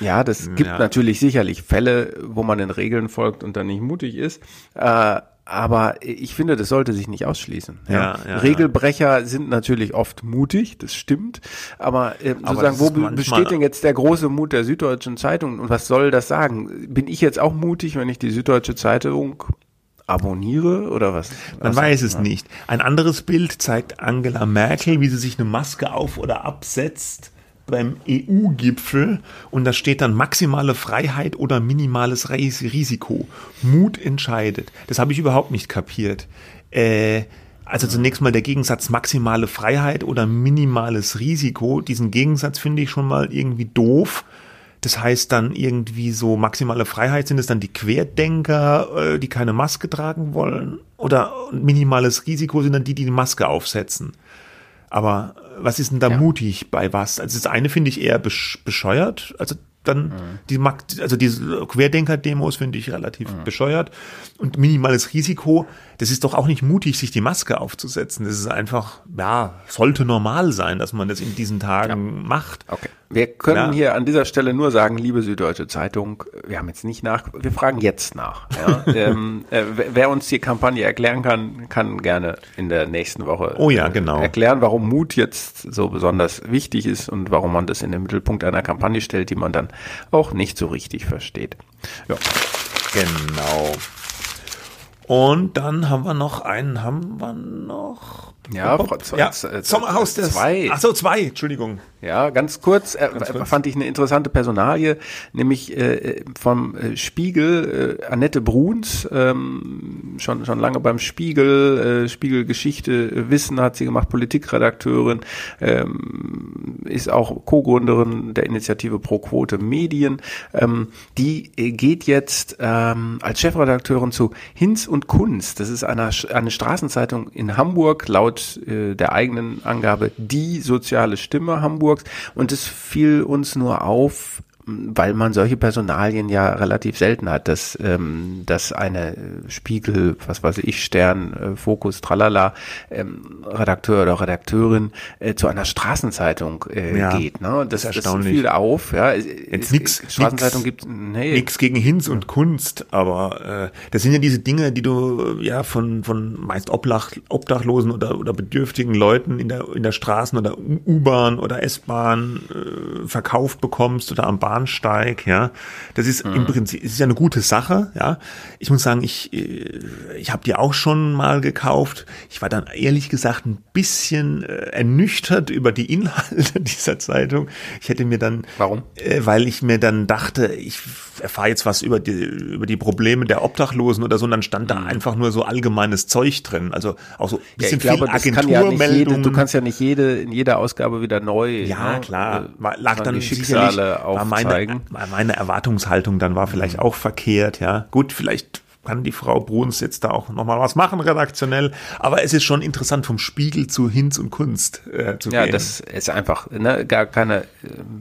Ja, das gibt Ja. natürlich sicherlich Fälle, wo man den Regeln folgt und dann nicht mutig ist. Äh, aber ich finde, das sollte sich nicht ausschließen. Ja. Ja, ja, Regelbrecher sind natürlich oft mutig, das stimmt. Aber, äh, Aber sozusagen, wo besteht denn jetzt der große Mut der Süddeutschen Zeitung und was soll das sagen? Bin ich jetzt auch mutig, wenn ich die Süddeutsche Zeitung abonniere oder was? Man was? weiß es nicht. Ein anderes Bild zeigt Angela Merkel, wie sie sich eine Maske auf oder absetzt beim EU-Gipfel und da steht dann maximale Freiheit oder minimales Ris- Risiko. Mut entscheidet. Das habe ich überhaupt nicht kapiert. Äh, also zunächst mal der Gegensatz maximale Freiheit oder minimales Risiko. Diesen Gegensatz finde ich schon mal irgendwie doof. Das heißt dann irgendwie so maximale Freiheit sind es dann die Querdenker, äh, die keine Maske tragen wollen oder minimales Risiko sind dann die, die die Maske aufsetzen. Aber was ist denn da Ja. mutig bei was? Also das eine finde ich eher besch bescheuert, also dann die mag, also diese Querdenker-Demos finde ich relativ bescheuert und minimales Risiko. Das ist doch auch nicht mutig, sich die Maske aufzusetzen. Das ist einfach, ja, sollte normal sein, dass man das in diesen Tagen macht. Okay. Wir können Ja. hier an dieser Stelle nur sagen, liebe Süddeutsche Zeitung, wir haben jetzt nicht nach, wir fragen jetzt nach. Ja? ähm, äh, wer- uns die Kampagne erklären kann, kann gerne in der nächsten Woche Oh ja, äh, genau. erklären, warum Mut jetzt so besonders wichtig ist und warum man das in den Mittelpunkt einer Kampagne stellt, die man dann auch nicht so richtig versteht. Ja. Genau. Und dann haben wir noch einen, haben wir noch? Ja, Frau Z- ja, Z- Sommerhaus des zwei. Ach so, zwei, Entschuldigung. Ja, ganz kurz, äh, kurz. fand ich eine interessante Personalie, nämlich äh, vom äh, Spiegel, äh, Annette Bruns, ähm, schon, schon lange beim Spiegel, äh, Spiegel Geschichte, äh, Wissen hat sie gemacht, Politikredakteurin, ähm, ist auch Co-Gründerin der Initiative Pro Quote Medien. Ähm, die äh, geht jetzt ähm, als Chefredakteurin zu Hinz und Kunst. Das ist eine, eine Straßenzeitung in Hamburg, laut äh, der eigenen Angabe die soziale Stimme Hamburgs. Und es fiel uns nur auf, weil man solche Personalien ja relativ selten hat, dass, ähm, dass eine äh, Spiegel, was weiß ich, Stern, äh, Fokus, Tralala, ähm, Redakteur oder Redakteurin äh, zu einer Straßenzeitung äh, Ja, geht. Ne? Das, das erstaunlich. fiel auf. Ja. Es- Jetzt nix- Straßenzeitung nix- gibt nee, Nix gegen Hinz und Kunst, aber äh, das sind ja diese Dinge, die du äh, ja von von meist Obdach, Obdachlosen oder oder bedürftigen Leuten in der in der Straßen oder U-Bahn oder S-Bahn äh, verkauft bekommst oder am Bahnsteig, ja. Das ist im Prinzip ist ja eine gute Sache, ja. Ich muss sagen, ich äh, ich habe die auch schon mal gekauft. Ich war dann ehrlich gesagt ein bisschen äh, ernüchtert über die Inhalte dieser Zeitung. Ich hätte mir dann Warum? äh, weil ich mir dann dachte, ich erfahre jetzt was über die, über die Probleme der Obdachlosen oder so, und dann stand da einfach nur so allgemeines Zeug drin. Also auch so ein Mhm. Ja, bisschen ich glaube, viel kann ja du kannst ja nicht jede in jeder Ausgabe wieder neu. ja, ne, klar. äh, War, lag dann die sicherlich, Schicksale war meine, aufzeigen. Mhm. war meine Erwartungshaltung dann war vielleicht auch verkehrt, ja. Gut, vielleicht kann die Frau Bruns jetzt da auch nochmal was machen, redaktionell. Aber es ist schon interessant, vom Spiegel zu Hinz und Kunst äh, zu Ja, gehen. das ist einfach ne, gar keine, äh,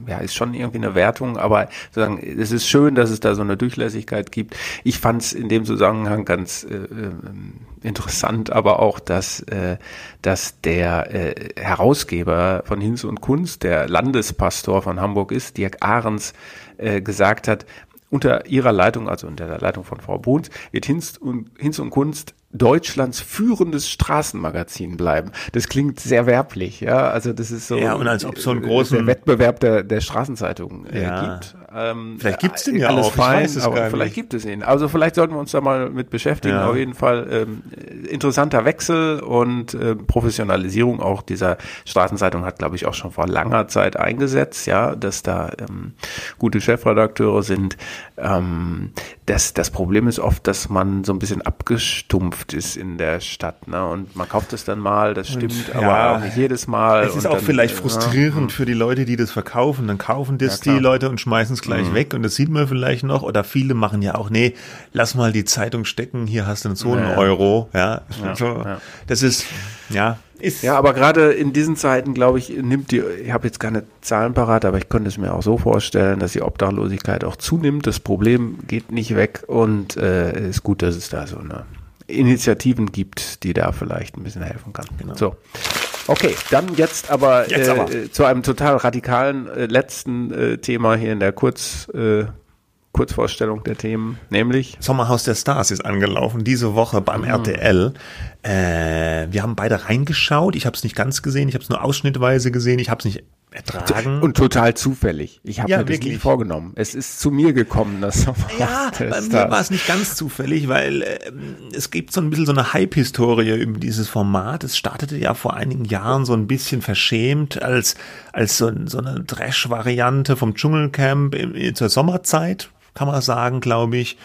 ja, ist schon irgendwie eine Wertung, aber sozusagen, es ist schön, dass es da so eine Durchlässigkeit gibt. Ich fand es in dem Zusammenhang ganz äh, ähm, interessant, aber auch, dass, äh, dass der äh, Herausgeber von Hinz und Kunst, der Landespastor von Hamburg ist, Dirk Ahrens, äh, gesagt hat, unter ihrer Leitung, also unter der Leitung von Frau Bruns, wird Hinz und, Hinz und Kunst Deutschlands führendes Straßenmagazin bleiben. Das klingt sehr werblich, ja. Also das ist so, Ja, und als ob so einen äh, der Wettbewerb der, der Straßenzeitungen äh, Ja. gibt. Ähm, Vielleicht gibt's den ja alles auch, ich fein, weiß es aber vielleicht gibt es ihn. Also vielleicht sollten wir uns da mal mit beschäftigen. Ja. Auf jeden Fall ähm, interessanter Wechsel und äh, Professionalisierung auch dieser Straßenzeitung hat, glaube ich, auch schon vor langer Zeit eingesetzt, ja, dass da ähm, gute Chefredakteure sind. Ähm, das, das Problem ist oft, dass man so ein bisschen abgestumpft ist in der Stadt, ne? Und man kauft es dann mal, das stimmt, ja, aber auch nicht jedes Mal. Es ist und auch dann, vielleicht äh, frustrierend für die Leute, die das verkaufen. Dann kaufen das Ja. Mhm. die Leute und schmeißen es gleich weg und das sieht man vielleicht noch. Oder viele machen ja auch, nee, lass mal die Zeitung stecken, hier hast du so einen Ja, ja. Euro. Ja, ja. das ist, ja, ist, Ja, aber gerade in diesen Zeiten, glaube ich, nimmt die, ich habe jetzt keine Zahlen parat, aber ich könnte es mir auch so vorstellen, dass die Obdachlosigkeit auch zunimmt. Das Problem geht nicht weg und äh, es ist gut, dass es da so eine Initiativen gibt, die da vielleicht ein bisschen helfen kann. So. Okay, dann jetzt aber, Jetzt aber. Äh, zu einem total radikalen äh, letzten äh, Thema hier in der Kurz, äh, Kurzvorstellung der Themen, nämlich Sommerhaus der Stars ist angelaufen, diese Woche beim Mhm. RTL. Äh, wir haben beide reingeschaut. Ich habe es nicht ganz gesehen, ich habe es nur ausschnittweise gesehen, ich habe es nicht ertragen. und total zufällig. Ich habe Ja, mir das wirklich. nicht vorgenommen. Es ist zu mir gekommen, das Ja, bei mir war es nicht ganz zufällig, weil ähm, es gibt so ein bisschen so eine Hype-Historie über dieses Format. Es startete ja vor einigen Jahren so ein bisschen verschämt als, als so, so eine Trash-Variante vom Dschungelcamp im, zur Sommerzeit, kann man sagen, glaube ich.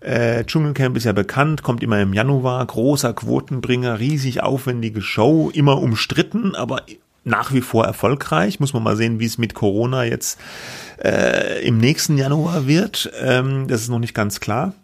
Äh, Dschungelcamp ist ja bekannt, kommt immer im Januar, großer Quotenbringer, riesig aufwendige Show, immer umstritten, aber nach wie vor erfolgreich. Muss man mal sehen, wie es mit Corona jetzt äh, im nächsten Januar wird. Ähm, das ist noch nicht ganz klar.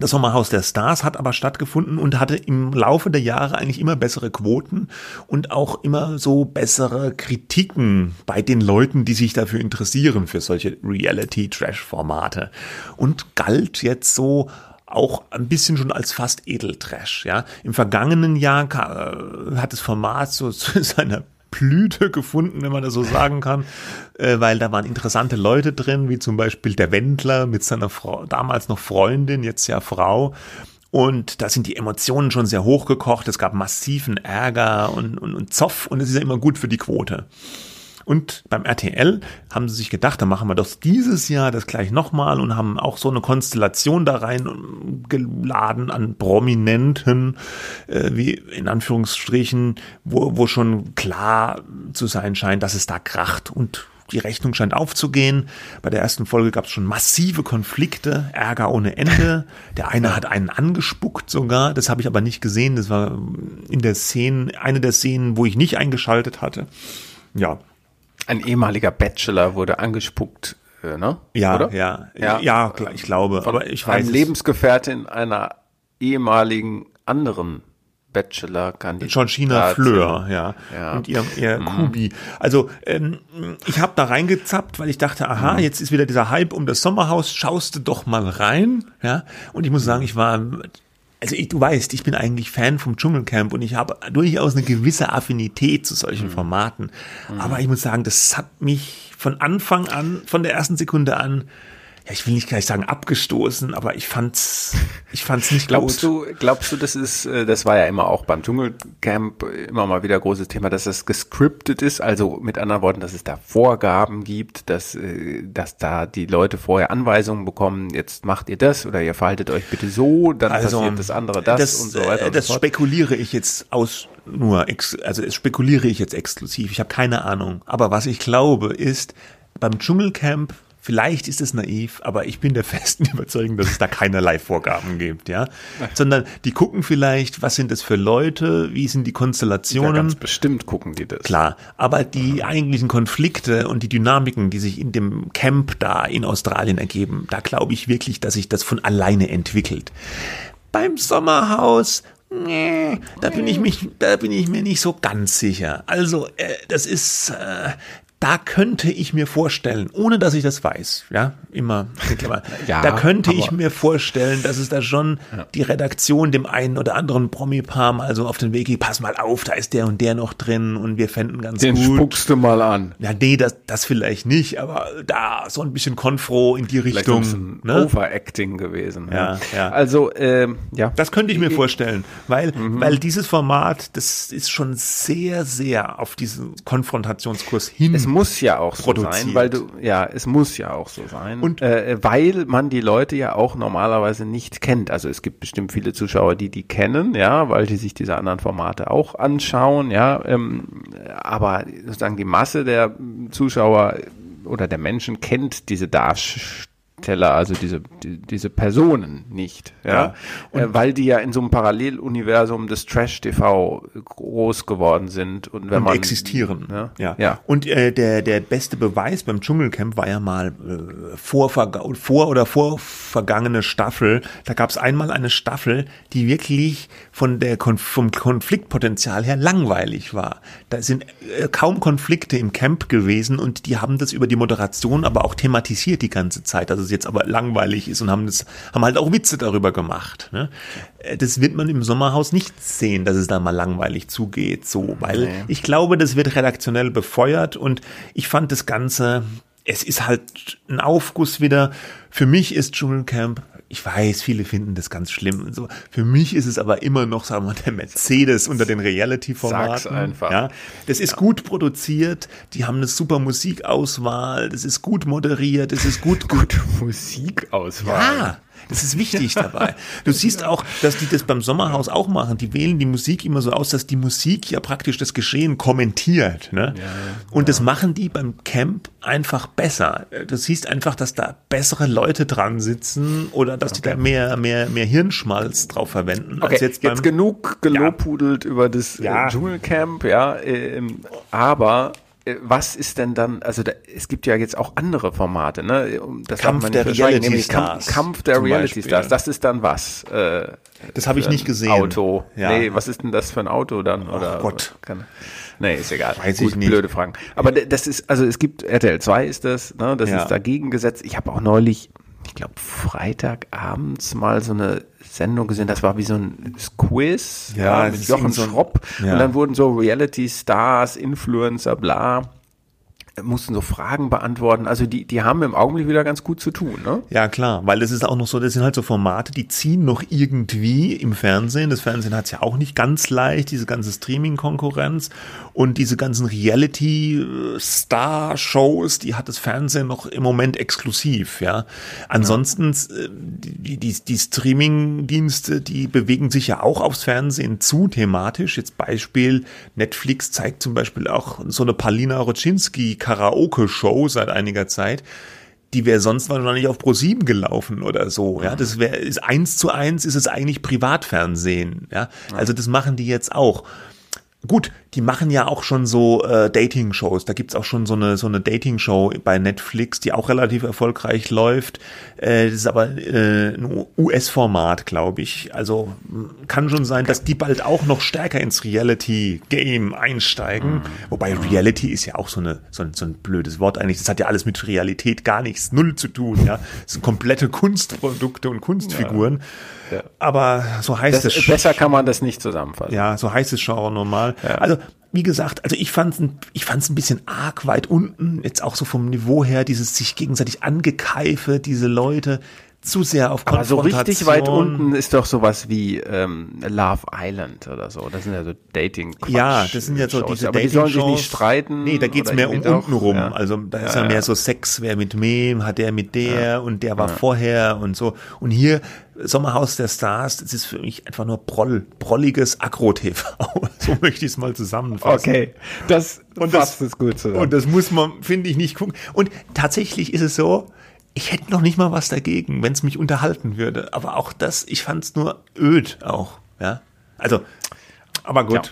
Das Sommerhaus der Stars hat aber stattgefunden und hatte im Laufe der Jahre eigentlich immer bessere Quoten und auch immer so bessere Kritiken bei den Leuten, die sich dafür interessieren, für solche Reality-Trash-Formate. Und galt jetzt so auch ein bisschen schon als fast Edeltrash, ja. Im vergangenen Jahr äh, hat das Format so zu seiner Blüte gefunden, wenn man das so sagen kann, äh, weil da waren interessante Leute drin, wie zum Beispiel der Wendler mit seiner Frau, damals noch Freundin, jetzt ja Frau. Und da sind die Emotionen schon sehr hochgekocht. Es gab massiven Ärger und, und, und Zoff und es ist ja immer gut für die Quote. Und beim RTL haben sie sich gedacht, dann machen wir doch dieses Jahr das gleich nochmal und haben auch so eine Konstellation da rein geladen an Prominenten, äh, wie in Anführungsstrichen, wo, wo schon klar zu sein scheint, dass es da kracht und die Rechnung scheint aufzugehen. Bei der ersten Folge gab es schon massive Konflikte, Ärger ohne Ende. Der eine hat einen angespuckt sogar, das habe ich aber nicht gesehen. Das war in der Szene, eine der Szenen, wo ich nicht eingeschaltet hatte. Ja, ein ehemaliger Bachelor wurde angespuckt, äh, ne? Ja, Oder? ja, ja, ja, ich glaube. Von aber ich weiß. Ein Lebensgefährtin einer ehemaligen anderen Bachelor-Kandidatin. Georgina Fleur, ja. ja. Und ihr, ihr mhm. Kubi. Also ähm, ich habe da reingezappt, weil ich dachte, aha, mhm. jetzt ist wieder dieser Hype um das Sommerhaus, schaust du doch mal rein. ja. Und ich muss sagen, ich war also ich, du weißt, ich bin eigentlich Fan vom Dschungelcamp und ich habe durchaus eine gewisse Affinität zu solchen mhm. Formaten. Mhm. Aber ich muss sagen, das hat mich von Anfang an, von der ersten Sekunde an ja, ich will nicht gleich sagen abgestoßen, aber ich fand's, ich fand's nicht glaubst gut. du, glaubst du, das ist, äh, das war ja immer auch beim Dschungelcamp immer mal wieder großes Thema, dass das gescriptet ist, also mit anderen Worten, dass es da Vorgaben gibt, dass, äh, dass da die Leute vorher Anweisungen bekommen, jetzt macht ihr das oder ihr verhaltet euch bitte so, dann also, passiert das andere das, das und so weiter. Das so spekuliere ich jetzt aus nur, ex, also spekuliere ich jetzt exklusiv. Ich habe keine Ahnung. Aber was ich glaube ist, beim Dschungelcamp Vielleicht ist es naiv, aber ich bin der festen Überzeugung, dass es da keinerlei Vorgaben gibt, ja. Sondern die gucken vielleicht, was sind das für Leute, wie sind die Konstellationen. Ja, ganz bestimmt gucken die das. Klar. Aber die eigentlichen Konflikte und die Dynamiken, die sich in dem Camp da in Australien ergeben, da glaube ich wirklich, dass sich das von alleine entwickelt. Beim Sommerhaus Nee, da bin ich mich, da bin ich mir nicht so ganz sicher. Also, äh, das ist, äh, da könnte ich mir vorstellen, ohne dass ich das weiß, ja, immer, ja, da könnte ich mir vorstellen, dass es da schon ja. die Redaktion dem einen oder anderen Promi-Paar mal so auf den Weg geht, pass mal auf, da ist der und der noch drin und wir fänden ganz den gut. Den spuckst du mal an. Ja, nee, das, das vielleicht nicht, aber da so ein bisschen Konfro in die Richtung. Ein ne? Overacting gewesen. Ja, ja. Also, ähm, ja. Das könnte ich mir vorstellen, weil, mhm. weil dieses Format, das ist schon sehr, sehr auf diesen Konfrontationskurs hin. Es muss ja auch so sein, weil du, ja, es muss ja auch so sein. Und äh, weil man die Leute ja auch normalerweise nicht kennt. Also es gibt bestimmt viele Zuschauer, die die kennen, ja, weil die sich diese anderen Formate auch anschauen, ja. Ähm, aber sozusagen die Masse der Zuschauer oder der Menschen kennt diese Darstellung Teller, also diese, die, diese Personen nicht, ja, ja. Äh, weil die ja in so einem Paralleluniversum des Trash-TV groß geworden sind und wenn und man existieren, ja, ja. ja. Und äh, der der beste Beweis beim Dschungelcamp war ja mal äh, vor vor oder vor vergangene Staffel. Da gab es einmal eine Staffel, die wirklich von der vom Konfliktpotenzial her langweilig war. Da sind äh, kaum Konflikte im Camp gewesen und die haben das über die Moderation aber auch thematisiert die ganze Zeit. Also es jetzt aber langweilig ist und haben das, haben halt auch Witze darüber gemacht. Ne? Äh, das wird man im Sommerhaus nicht sehen, dass es da mal langweilig zugeht, so, weil nee. ich glaube, das wird redaktionell befeuert und ich fand das Ganze, es ist halt ein Aufguss wieder. Für mich ist Dschungelcamp ich weiß, viele finden das ganz schlimm und so. Für mich ist es aber immer noch, sagen wir mal, der Mercedes unter den Reality-Formaten. Sag's einfach. Ja, das ist ja. gut produziert, die haben eine super Musikauswahl, das ist gut moderiert, das ist gut, gut Musikauswahl. Ja, das ist wichtig dabei. Du siehst auch, dass die das beim Sommerhaus auch machen. Die wählen die Musik immer so aus, dass die Musik ja praktisch das Geschehen kommentiert. Ne? Ja, Und das machen die beim Camp einfach besser. Du siehst einfach, dass da bessere Leute dran sitzen oder dass okay. die da mehr, mehr, mehr Hirnschmalz drauf verwenden. Okay, jetzt, jetzt genug gelobhudelt ja. über das äh. Dschungelcamp, ja. Ähm, aber was ist denn dann, also da, es gibt ja jetzt auch andere Formate, ne? Das Kampf der Reality nämlich Kampf, Stars Kampf der Reality Beispiel. Stars. Das ist dann was? Äh, Das habe ich für nicht gesehen. Auto. Ja. Nee, was ist denn das für ein Auto dann? Oder, Gott. Kann, nee, ist egal. Weiß ich nicht. Blöde Fragen. Aber das ist, also es gibt, RTL 2 ist das, ne? Das Ja. ist dagegen gesetzt. Ich habe auch neulich, ich glaube, Freitagabends mal so eine Sendung gesehen, das war wie so ein Quiz Ja, mit Jochen so Schropp. Ja. Und dann wurden so Reality-Stars, Influencer, bla, mussten so Fragen beantworten. Also die, die haben im Augenblick wieder ganz gut zu tun, ne? Ja, klar, weil das ist auch noch so, das sind halt so Formate, die ziehen noch irgendwie im Fernsehen. Das Fernsehen hat es ja auch nicht ganz leicht, diese ganze Streaming-Konkurrenz und diese ganzen Reality-Star-Shows, die hat das Fernsehen noch im Moment exklusiv, ja. Ansonsten, äh, die, die, die Streaming-Dienste, die bewegen sich ja auch aufs Fernsehen zu thematisch. Jetzt Beispiel, Netflix zeigt zum Beispiel auch so eine Palina Roczynski Karaoke-Show seit einiger Zeit die wäre sonst wahrscheinlich auf Pro7 gelaufen oder so. Ja, das wäre ist eins zu eins ist es eigentlich Privatfernsehen. Ja, also das machen die jetzt auch. Gut, die machen ja auch schon so äh, Dating-Shows. Da gibt's auch schon so eine so eine Dating-Show bei Netflix, die auch relativ erfolgreich läuft. Äh, das ist aber äh, ein US-Format, glaube ich. Also kann schon sein, dass die bald auch noch stärker ins Reality-Game einsteigen. Wobei Reality ist ja auch so, eine, so, ein, so ein blödes Wort eigentlich. Das hat ja alles mit Realität gar nichts, null zu tun. Ja, das sind komplette Kunstprodukte und Kunstfiguren. Ja. Aber so heißt Das, es. besser kann man das nicht zusammenfassen. Ja, so heißt es Genre normal. Also, wie gesagt, also ich fand es ich fand's ein bisschen arg weit unten, jetzt auch so vom Niveau her, dieses sich gegenseitig angekeife, diese Leute, zu sehr auf Aber so Konfrontation. richtig weit unten ist doch sowas wie ähm, Love Island oder so. Das sind ja so dating Ja, das sind ja so Shows. diese Aber die sollen sich nicht streiten. Nee, da geht's mehr um unten rum. Ja. Also da ist Ja, ja, mehr ja. so Sex, wer mit wem, hat der mit der und der war vorher und so. Und hier Sommerhaus der Stars, das ist für mich einfach nur Proll, prolliges Agro-TV. so möchte ich es mal zusammenfassen. Okay, das Und das- es gut zusammen. Und das muss man, finde ich, nicht gucken. Und tatsächlich ist es so, ich hätte noch nicht mal was dagegen, wenn es mich unterhalten würde. Aber auch das, ich fand es nur öd auch. Ja, also, aber gut.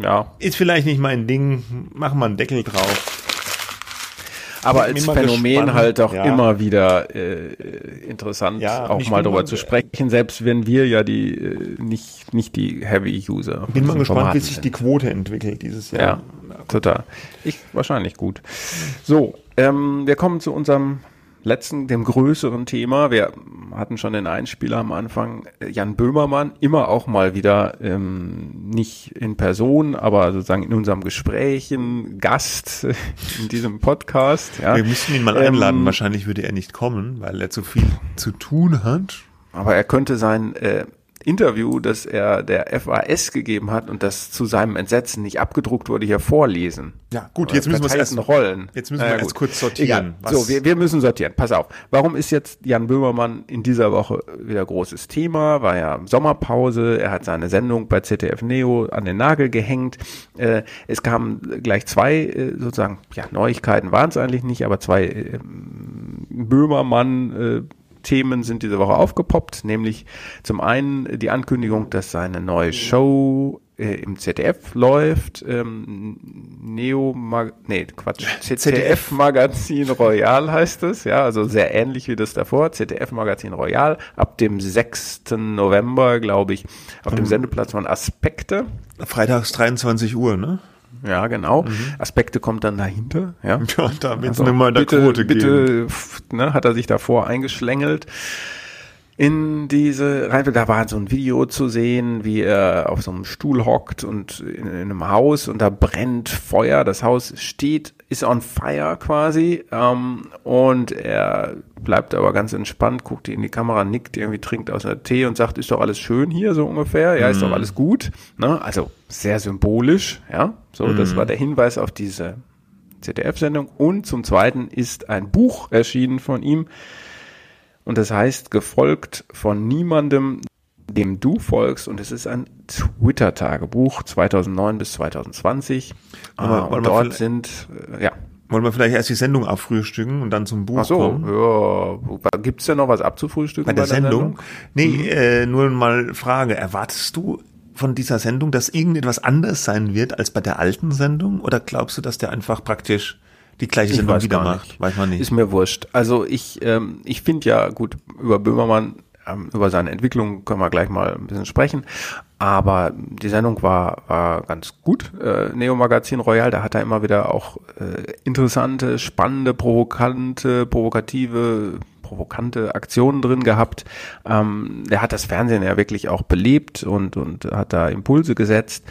ja. Ist vielleicht nicht mein Ding. Machen wir einen Deckel drauf. Aber als Phänomen gespannt. halt auch Ja. immer wieder äh, interessant, Ja, auch mal darüber zu sprechen, selbst wenn wir ja die äh, nicht, nicht die Heavy-User Bin mal gespannt, wie sich die Quote entwickelt dieses Ja, Jahr. total. Ich wahrscheinlich gut. So, ähm, wir kommen zu unserem letzten, dem größeren Thema. Wir hatten schon den Einspieler am Anfang, äh, Jan Böhmermann, immer auch mal wieder ähm, nicht in Person, aber sozusagen in unserem Gesprächen Gast in diesem Podcast. Ja. Wir müssen ihn mal einladen. Ähm, Wahrscheinlich würde er nicht kommen, weil er zu viel zu tun hat. Aber er könnte sein äh, Interview, das er der FAS gegeben hat und das zu seinem Entsetzen nicht abgedruckt wurde, hier vorlesen. Ja, gut, Oder jetzt müssen wir es erst- Rollen. jetzt müssen wir erst kurz sortieren. So, wir, wir müssen sortieren. Pass auf. Warum ist jetzt Jan Böhmermann in dieser Woche wieder großes Thema? War ja Sommerpause. Er hat seine Sendung bei ZDF Neo an den Nagel gehängt. Äh, es kamen gleich zwei äh, sozusagen ja Neuigkeiten waren es eigentlich nicht, aber zwei äh, Böhmermann äh, Themen sind diese Woche aufgepoppt, nämlich zum einen die Ankündigung, dass seine neue Show äh, im ZDF läuft, ähm, Neo, Mag nee, Quatsch, ZDF Magazin Royal heißt es, ja, also sehr ähnlich wie das davor, ZDF Magazin Royal, ab dem 6. November, glaube ich, auf dem Sendeplatz von Aspekte. Freitags 23 Uhr, ne? Ja, genau. Aspekte kommt dann dahinter, ja. Ja, da wird es Also, mal in der bitte, Quote bitte, ne, hat er sich davor eingeschlängelt in diese Reihe. Da war so ein Video zu sehen, wie er auf so einem Stuhl hockt und in, in einem Haus und da brennt Feuer. Das Haus steht, ist on fire quasi. Ähm, und er bleibt aber ganz entspannt, guckt in die Kamera, nickt irgendwie, trinkt aus einer Tee und sagt, ist doch alles schön hier, so ungefähr. Ja, ist doch alles gut. Ne? Also sehr symbolisch, ja. So, das war der Hinweis auf diese ZDF-Sendung. Und zum Zweiten ist ein Buch erschienen von ihm. Und das heißt, gefolgt von niemandem, dem du folgst. Und es ist ein Twitter-Tagebuch 2009 bis 2020. Aber Ah, wollen und wir dort vielleicht- sind, äh, ja. Wollen wir vielleicht erst die Sendung abfrühstücken und dann zum Buch Ach so, kommen? ja. Gibt's denn noch was abzufrühstücken Bei der Sendung? Mhm. Nee, äh, nur mal Frage. Erwartest du von dieser Sendung, dass irgendetwas anders sein wird als bei der alten Sendung? Oder glaubst du, dass der einfach praktisch die gleiche Ich Sendung wieder macht? Weiß man nicht. Ist mir wurscht. Also ich, ähm, ich finde ja, gut, über Böhmermann, ähm, über seine Entwicklung können wir gleich mal ein bisschen sprechen. Aber die Sendung war, war ganz gut. Äh, Neo Magazin Royal, da hat er immer wieder auch äh, interessante, spannende, provokante, provokative, provokante Aktionen drin gehabt. Ähm, der hat das Fernsehen ja wirklich auch belebt und, und hat da Impulse gesetzt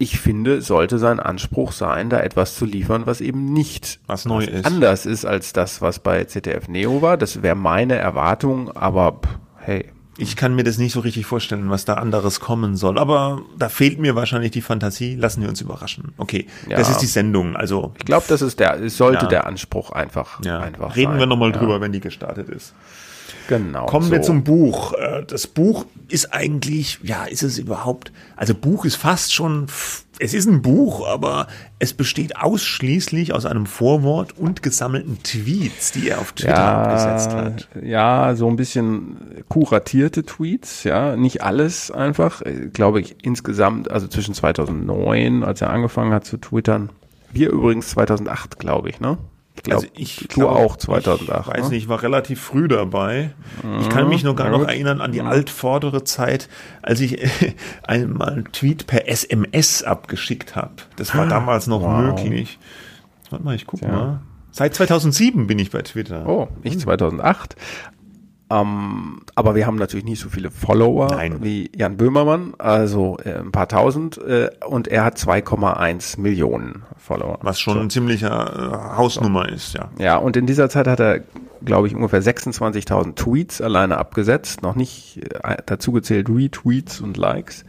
ich finde, sollte sein Anspruch sein, da etwas zu liefern, was eben nicht Was neu ist. anders ist als das, was bei ZDF Neo war. Das wäre meine Erwartung, aber hey, Ich kann mir das nicht so richtig vorstellen, was da anderes kommen soll. Aber da fehlt mir wahrscheinlich die Fantasie. Lassen wir uns überraschen. Okay, Ja. das ist die Sendung. Also ich glaube, das ist der, es sollte Ja. der Anspruch einfach, ja. einfach reden sein. wir nochmal ja. drüber, wenn die gestartet ist. Genau. Kommen wir so. zum Buch. Äh, Das Buch ist eigentlich, ja, ist es überhaupt, also Buch ist fast schon, es ist ein Buch, aber es besteht ausschließlich aus einem Vorwort und gesammelten Tweets, die er auf Twitter abgesetzt hat. Ja, so ein bisschen kuratierte Tweets, ja, nicht alles einfach, äh, glaube ich, insgesamt, also zwischen 2009, als er angefangen hat zu twittern, wir übrigens 2008, glaube ich, ne? Ich glaube, Also ich du glaub, auch 2008. Ich weiß ne? nicht, ich war relativ früh dabei. Ich kann mich noch gar noch erinnern an die altvordere Zeit, als ich einmal einen Tweet per SMS abgeschickt habe. Das war damals noch Wow. möglich. Warte mal, ich guck mal. Seit 2007 bin ich bei Twitter. Oh, ich 2008. Ähm, aber wir haben natürlich nicht so viele Follower Nein. wie Jan Böhmermann, also äh, ein paar tausend, äh, und er hat 2,1 Millionen Follower. Was schon ein ziemlicher äh, Hausnummer ist, ja. Ja, und in dieser Zeit hat er, glaube ich, ungefähr 26.000 Tweets alleine abgesetzt, noch nicht äh, dazu gezählt Retweets und Likes.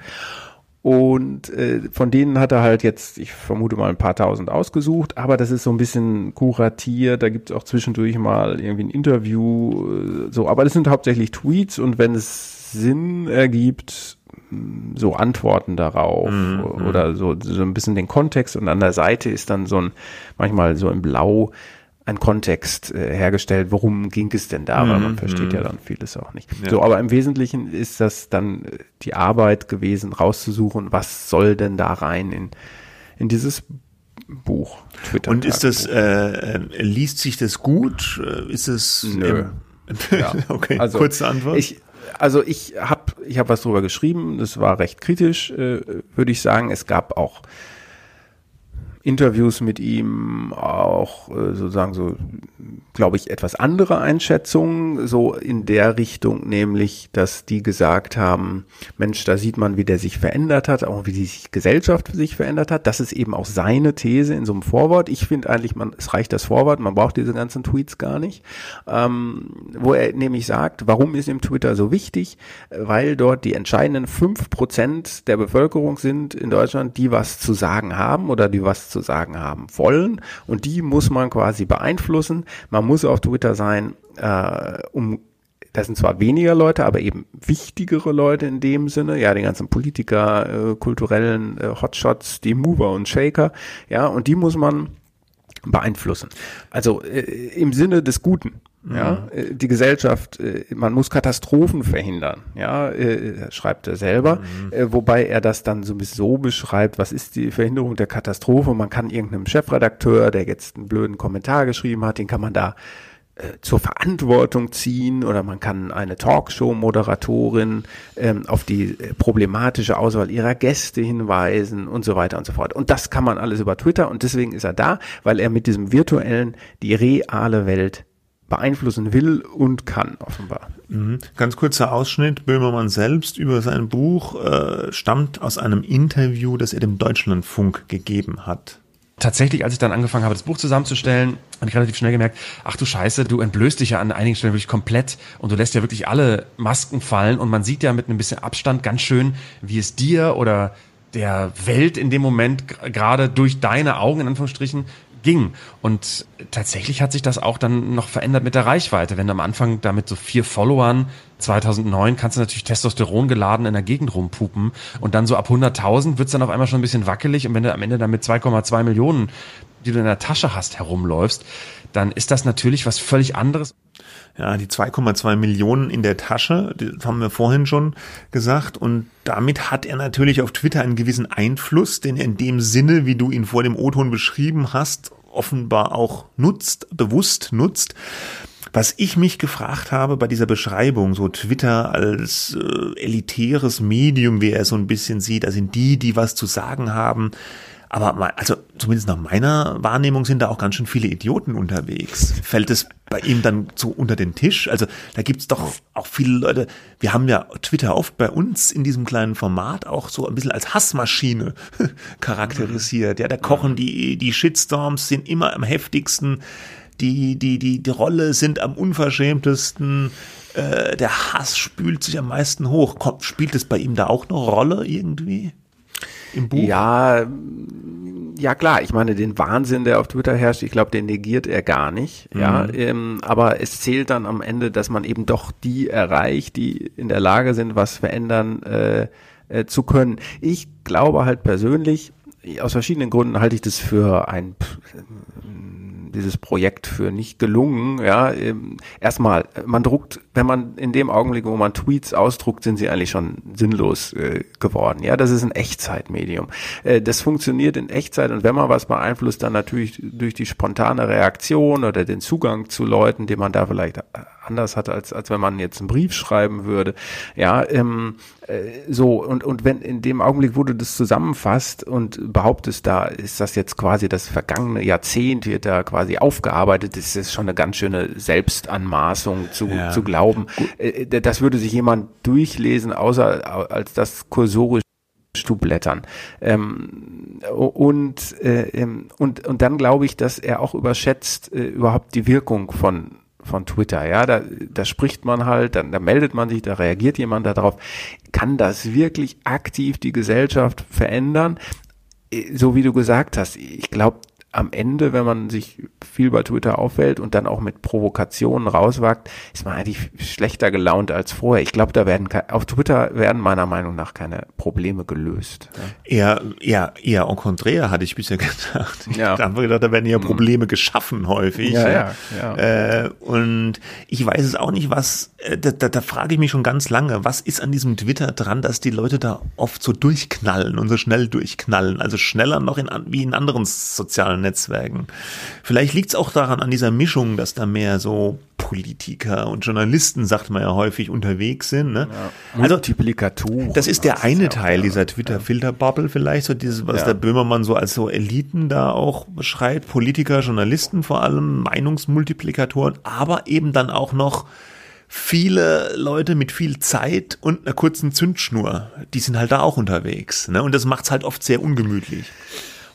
Und äh, von denen hat er halt jetzt, ich vermute mal, ein paar tausend ausgesucht, aber das ist so ein bisschen kuratiert, da gibt es auch zwischendurch mal irgendwie ein Interview, äh, so, aber das sind hauptsächlich Tweets. Und wenn es Sinn ergibt, mh, so Antworten darauf oder so, so ein bisschen den Kontext. Und an der Seite ist dann so ein, manchmal so in Blau ein Kontext äh, hergestellt, worum ging es denn da, weil man versteht ja dann vieles auch nicht. So, aber im Wesentlichen ist das dann äh, die Arbeit gewesen, rauszusuchen, was soll denn da rein in, in dieses Buch. Twitter Und ist das, äh, äh, liest sich das gut? Äh, Ist es, Nö. ähm, Ja. okay, Also, kurze Antwort. Ich, also ich habe ich hab was drüber geschrieben, das war recht kritisch, äh, würde ich sagen. Es gab auch Interviews mit ihm, auch äh, sozusagen so, glaube ich, etwas andere Einschätzungen, so in der Richtung, nämlich, dass die gesagt haben, Mensch, da sieht man, wie der sich verändert hat, auch wie die Gesellschaft sich verändert hat. Das ist eben auch seine These in so einem Vorwort. Ich finde eigentlich, man, es reicht das Vorwort, man braucht diese ganzen Tweets gar nicht. Ähm, wo er nämlich sagt, warum ist ihm Twitter so wichtig? Weil dort die entscheidenden fünf Prozent der Bevölkerung sind in Deutschland, die was zu sagen haben oder die was zu sagen haben wollen. Und die muss man quasi beeinflussen. Man muss auf Twitter sein, äh, um das sind zwar weniger Leute, aber eben wichtigere Leute in dem Sinne, ja, die ganzen Politiker, äh, kulturellen äh, Hotshots, die Mover und Shaker, ja, und die muss man beeinflussen. Also äh, im Sinne des Guten. Ja, äh, die Gesellschaft, äh, man muss Katastrophen verhindern, ja, äh, schreibt er selber, äh, wobei er das dann sowieso beschreibt, was ist die Verhinderung der Katastrophe, man kann irgendeinem Chefredakteur, der jetzt einen blöden Kommentar geschrieben hat, den kann man da zur Verantwortung ziehen oder man kann eine Talkshow-Moderatorin ähm, auf die problematische Auswahl ihrer Gäste hinweisen und so weiter und so fort. Und das kann man alles über Twitter und deswegen ist er da, weil er mit diesem virtuellen die reale Welt beeinflussen will und kann, offenbar. Mhm. Ganz kurzer Ausschnitt. Böhmermann selbst über sein Buch äh, stammt aus einem Interview, das er dem Deutschlandfunk gegeben hat. tatsächlich, als ich dann angefangen habe, das Buch zusammenzustellen, habe ich relativ schnell gemerkt, ach du Scheiße, du entblößt dich ja an einigen Stellen wirklich komplett und du lässt ja wirklich alle Masken fallen und man sieht ja mit ein bisschen Abstand ganz schön, wie es dir oder der Welt in dem Moment gerade durch deine Augen in Anführungsstrichen ging. Und tatsächlich hat sich das auch dann noch verändert mit der Reichweite. Wenn du am Anfang da mit so vier Followern 2009 kannst du natürlich Testosteron geladen in der Gegend rumpupen und dann so ab 100.000 wird's dann auf einmal schon ein bisschen wackelig und wenn du am Ende dann mit 2,2 Millionen, die du in der Tasche hast, herumläufst, dann ist das natürlich was völlig anderes. Ja, die 2,2 Millionen in der Tasche, das haben wir vorhin schon gesagt. Und damit hat er natürlich auf Twitter einen gewissen Einfluss, den er in dem Sinne, wie du ihn vor dem O-Ton beschrieben hast, offenbar auch nutzt, bewusst nutzt. Was ich mich gefragt habe bei dieser Beschreibung, so Twitter als äh, elitäres Medium, wie er es so ein bisschen sieht, da sind die, die was zu sagen haben. Aber also zumindest nach meiner Wahrnehmung sind da auch ganz schön viele Idioten unterwegs. Fällt es bei ihm dann so unter den Tisch? Also da gibt's doch auch viele Leute, wir haben ja Twitter oft bei uns in diesem kleinen Format auch so ein bisschen als Hassmaschine charakterisiert. Ja, da kochen die, die Shitstorms sind immer am heftigsten die, die, die, die Rolle sind am unverschämtesten, äh, der Hass spült sich am meisten hoch. Kommt, spielt es bei ihm da auch eine Rolle irgendwie? Im Buch? Ja, ja klar, ich meine, den Wahnsinn, der auf Twitter herrscht, ich glaube, den negiert er gar nicht. Mhm. Ja, ähm, aber es zählt dann am Ende, dass man eben doch die erreicht, die in der Lage sind, was verändern äh, äh, zu können. Ich glaube halt persönlich, aus verschiedenen Gründen halte ich das für ein dieses Projekt für nicht gelungen. Ja, ähm, erstmal, man druckt, wenn man in dem Augenblick, wo man Tweets ausdruckt, sind sie eigentlich schon sinnlos äh, geworden. Ja, das ist ein Echtzeitmedium. Äh, das funktioniert in Echtzeit und wenn man was beeinflusst, dann natürlich durch die spontane Reaktion oder den Zugang zu Leuten, den man da vielleicht anders hat, als, als wenn man jetzt einen Brief schreiben würde. Ja, ähm, äh, so, und, und wenn in dem Augenblick, wo du das zusammenfasst und behauptest, da ist das jetzt quasi das vergangene Jahrzehnt, wird da quasi aufgearbeitet, das ist schon eine ganz schöne Selbstanmaßung zu, ja. zu glauben. Äh, das würde sich jemand durchlesen, außer als das kursorisch zu blättern. Ähm, und, äh, ähm, und, und dann glaube ich, dass er auch überschätzt äh, überhaupt die Wirkung von von Twitter, ja, da, da spricht man halt, dann, da meldet man sich, da reagiert jemand darauf. Kann das wirklich aktiv die Gesellschaft verändern? Äh, so wie du gesagt hast, ich glaube, am Ende, wenn man sich viel bei Twitter auffällt und dann auch mit Provokationen rauswagt, ist man eigentlich schlechter gelaunt als vorher. Ich glaube, da werden auf Twitter werden meiner Meinung nach keine Probleme gelöst. Ja. Eher, eher en contraire hatte ich bisher gedacht. Ja. Da haben wir gedacht, da werden ja mhm. Probleme geschaffen häufig. Ja, ja, ja. Äh, und ich weiß es auch nicht, was, äh, da, da, da frage ich mich schon ganz lange, was ist an diesem Twitter dran, dass die Leute da oft so durchknallen und so schnell durchknallen, also schneller noch in, wie in anderen sozialen Netzwerken. Vielleicht liegt es auch daran, an dieser Mischung, dass da mehr so Politiker und Journalisten, sagt man ja häufig, unterwegs sind. Ne? Ja, also Multiplikator. Das ist der eine Teil dieser Twitter-Filter-Bubble vielleicht, so dieses, was ja. der Böhmermann so als so Eliten da auch beschreibt, Politiker, Journalisten vor allem, Meinungsmultiplikatoren, aber eben dann auch noch viele Leute mit viel Zeit und einer kurzen Zündschnur, die sind halt da auch unterwegs. Ne? Und das macht's halt oft sehr ungemütlich.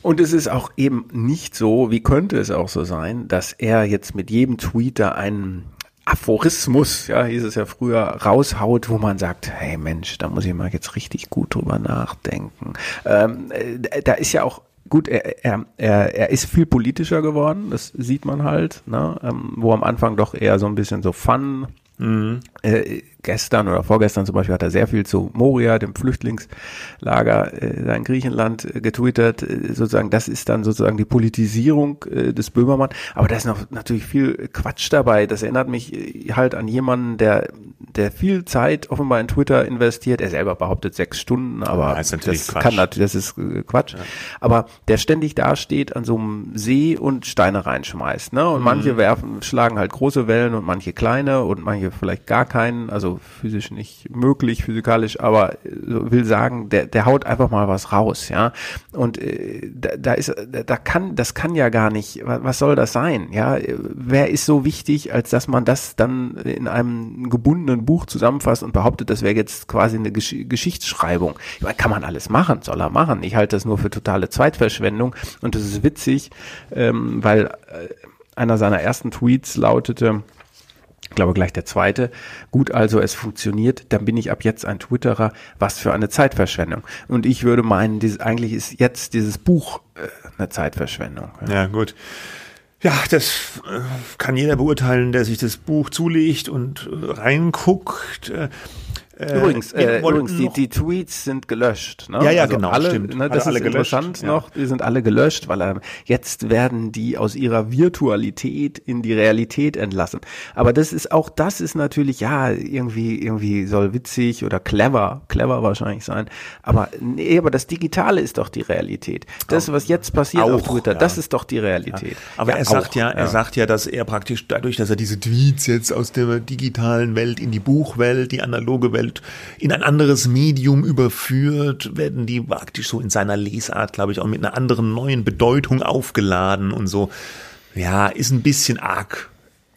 Und es ist auch eben nicht so, wie könnte es auch so sein, dass er jetzt mit jedem Tweet da einen Aphorismus, ja, hieß es ja früher, raushaut, wo man sagt, hey Mensch, da muss ich mal jetzt richtig gut drüber nachdenken. Ähm, äh, da ist ja auch gut, er, er, er, er ist viel politischer geworden, das sieht man halt, ne? Ähm, wo am Anfang doch eher so ein bisschen so Fun Mhm. Äh, gestern oder vorgestern zum Beispiel hat er sehr viel zu Moria, dem Flüchtlingslager äh, in Griechenland, äh, getwittert. Äh, sozusagen, das ist dann sozusagen die Politisierung des Böhmermann. Aber da ist noch natürlich viel Quatsch dabei. Das erinnert mich halt an jemanden, der, der viel Zeit offenbar in Twitter investiert. Er selber behauptet sechs Stunden, aber das, das kann natürlich, das ist Quatsch. Ja. Aber der ständig dasteht an so einem See und Steine reinschmeißt. Ne? Und mhm. manche werfen, schlagen halt große Wellen und manche kleine und manche vielleicht gar keinen, also physisch nicht möglich, physikalisch, aber äh, will sagen, der, der haut einfach mal was raus, ja. Und äh, da, da ist, da kann, das kann ja gar nicht, was soll das sein, ja? Wer ist so wichtig, als dass man das dann in einem gebundenen Buch zusammenfasst und behauptet, das wäre jetzt quasi eine Gesch Geschichtsschreibung. Ich meine, kann man alles machen, soll er machen. Ich halte das nur für totale Zeitverschwendung und das ist witzig, ähm, weil äh, einer seiner ersten Tweets lautete, ich glaube gleich der zweite. Gut, also es funktioniert, dann bin ich ab jetzt ein Twitterer. Was für eine Zeitverschwendung. Und ich würde meinen, dieses, eigentlich ist jetzt dieses Buch äh, eine Zeitverschwendung. Ja, ja gut. Ja, das äh, kann jeder beurteilen, der sich das Buch zulegt und äh, reinguckt. Äh, Übrigens, äh, übrigens die, die Tweets sind gelöscht. Ne? Ja, ja, also genau, alle, stimmt. Ne, das alle ist gelöscht, interessant ja. noch, die sind alle gelöscht, weil ähm, jetzt werden die aus ihrer Virtualität in die Realität entlassen. Aber das ist auch, das ist natürlich, ja, irgendwie, irgendwie soll witzig oder clever, clever wahrscheinlich sein. Aber nee, aber das Digitale ist doch die Realität. Das, was jetzt passiert auf Auch, Twitter, ja. das ist doch die Realität. Aber Ja, er sagt auch, ja, er sagt ja, dass er praktisch dadurch, dass er diese Tweets jetzt aus der digitalen Welt in die Buchwelt, die analoge Welt, in ein anderes Medium überführt, werden die praktisch so in seiner Lesart, glaube ich, auch mit einer anderen neuen Bedeutung aufgeladen und so. Ja, ist ein bisschen arg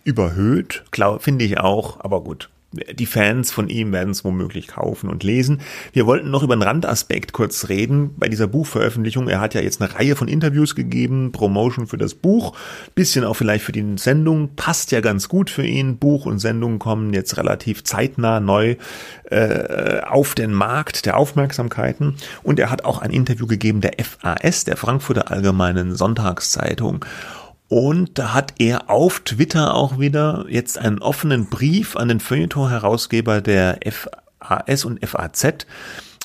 überhöht, finde ich auch, aber gut. Die Fans von ihm werden es womöglich kaufen und lesen. Wir wollten noch über einen Randaspekt kurz reden bei dieser Buchveröffentlichung. Er hat ja jetzt eine Reihe von Interviews gegeben, Promotion für das Buch, bisschen auch vielleicht für die Sendung, passt ja ganz gut für ihn. Buch und Sendung kommen jetzt relativ zeitnah neu äh, auf den Markt der Aufmerksamkeiten. Und er hat auch ein Interview gegeben der FAS, der Frankfurter Allgemeinen Sonntagszeitung. Und da hat er auf Twitter auch wieder jetzt einen offenen Brief an den Feuilleton-Herausgeber der FAS und FAZ,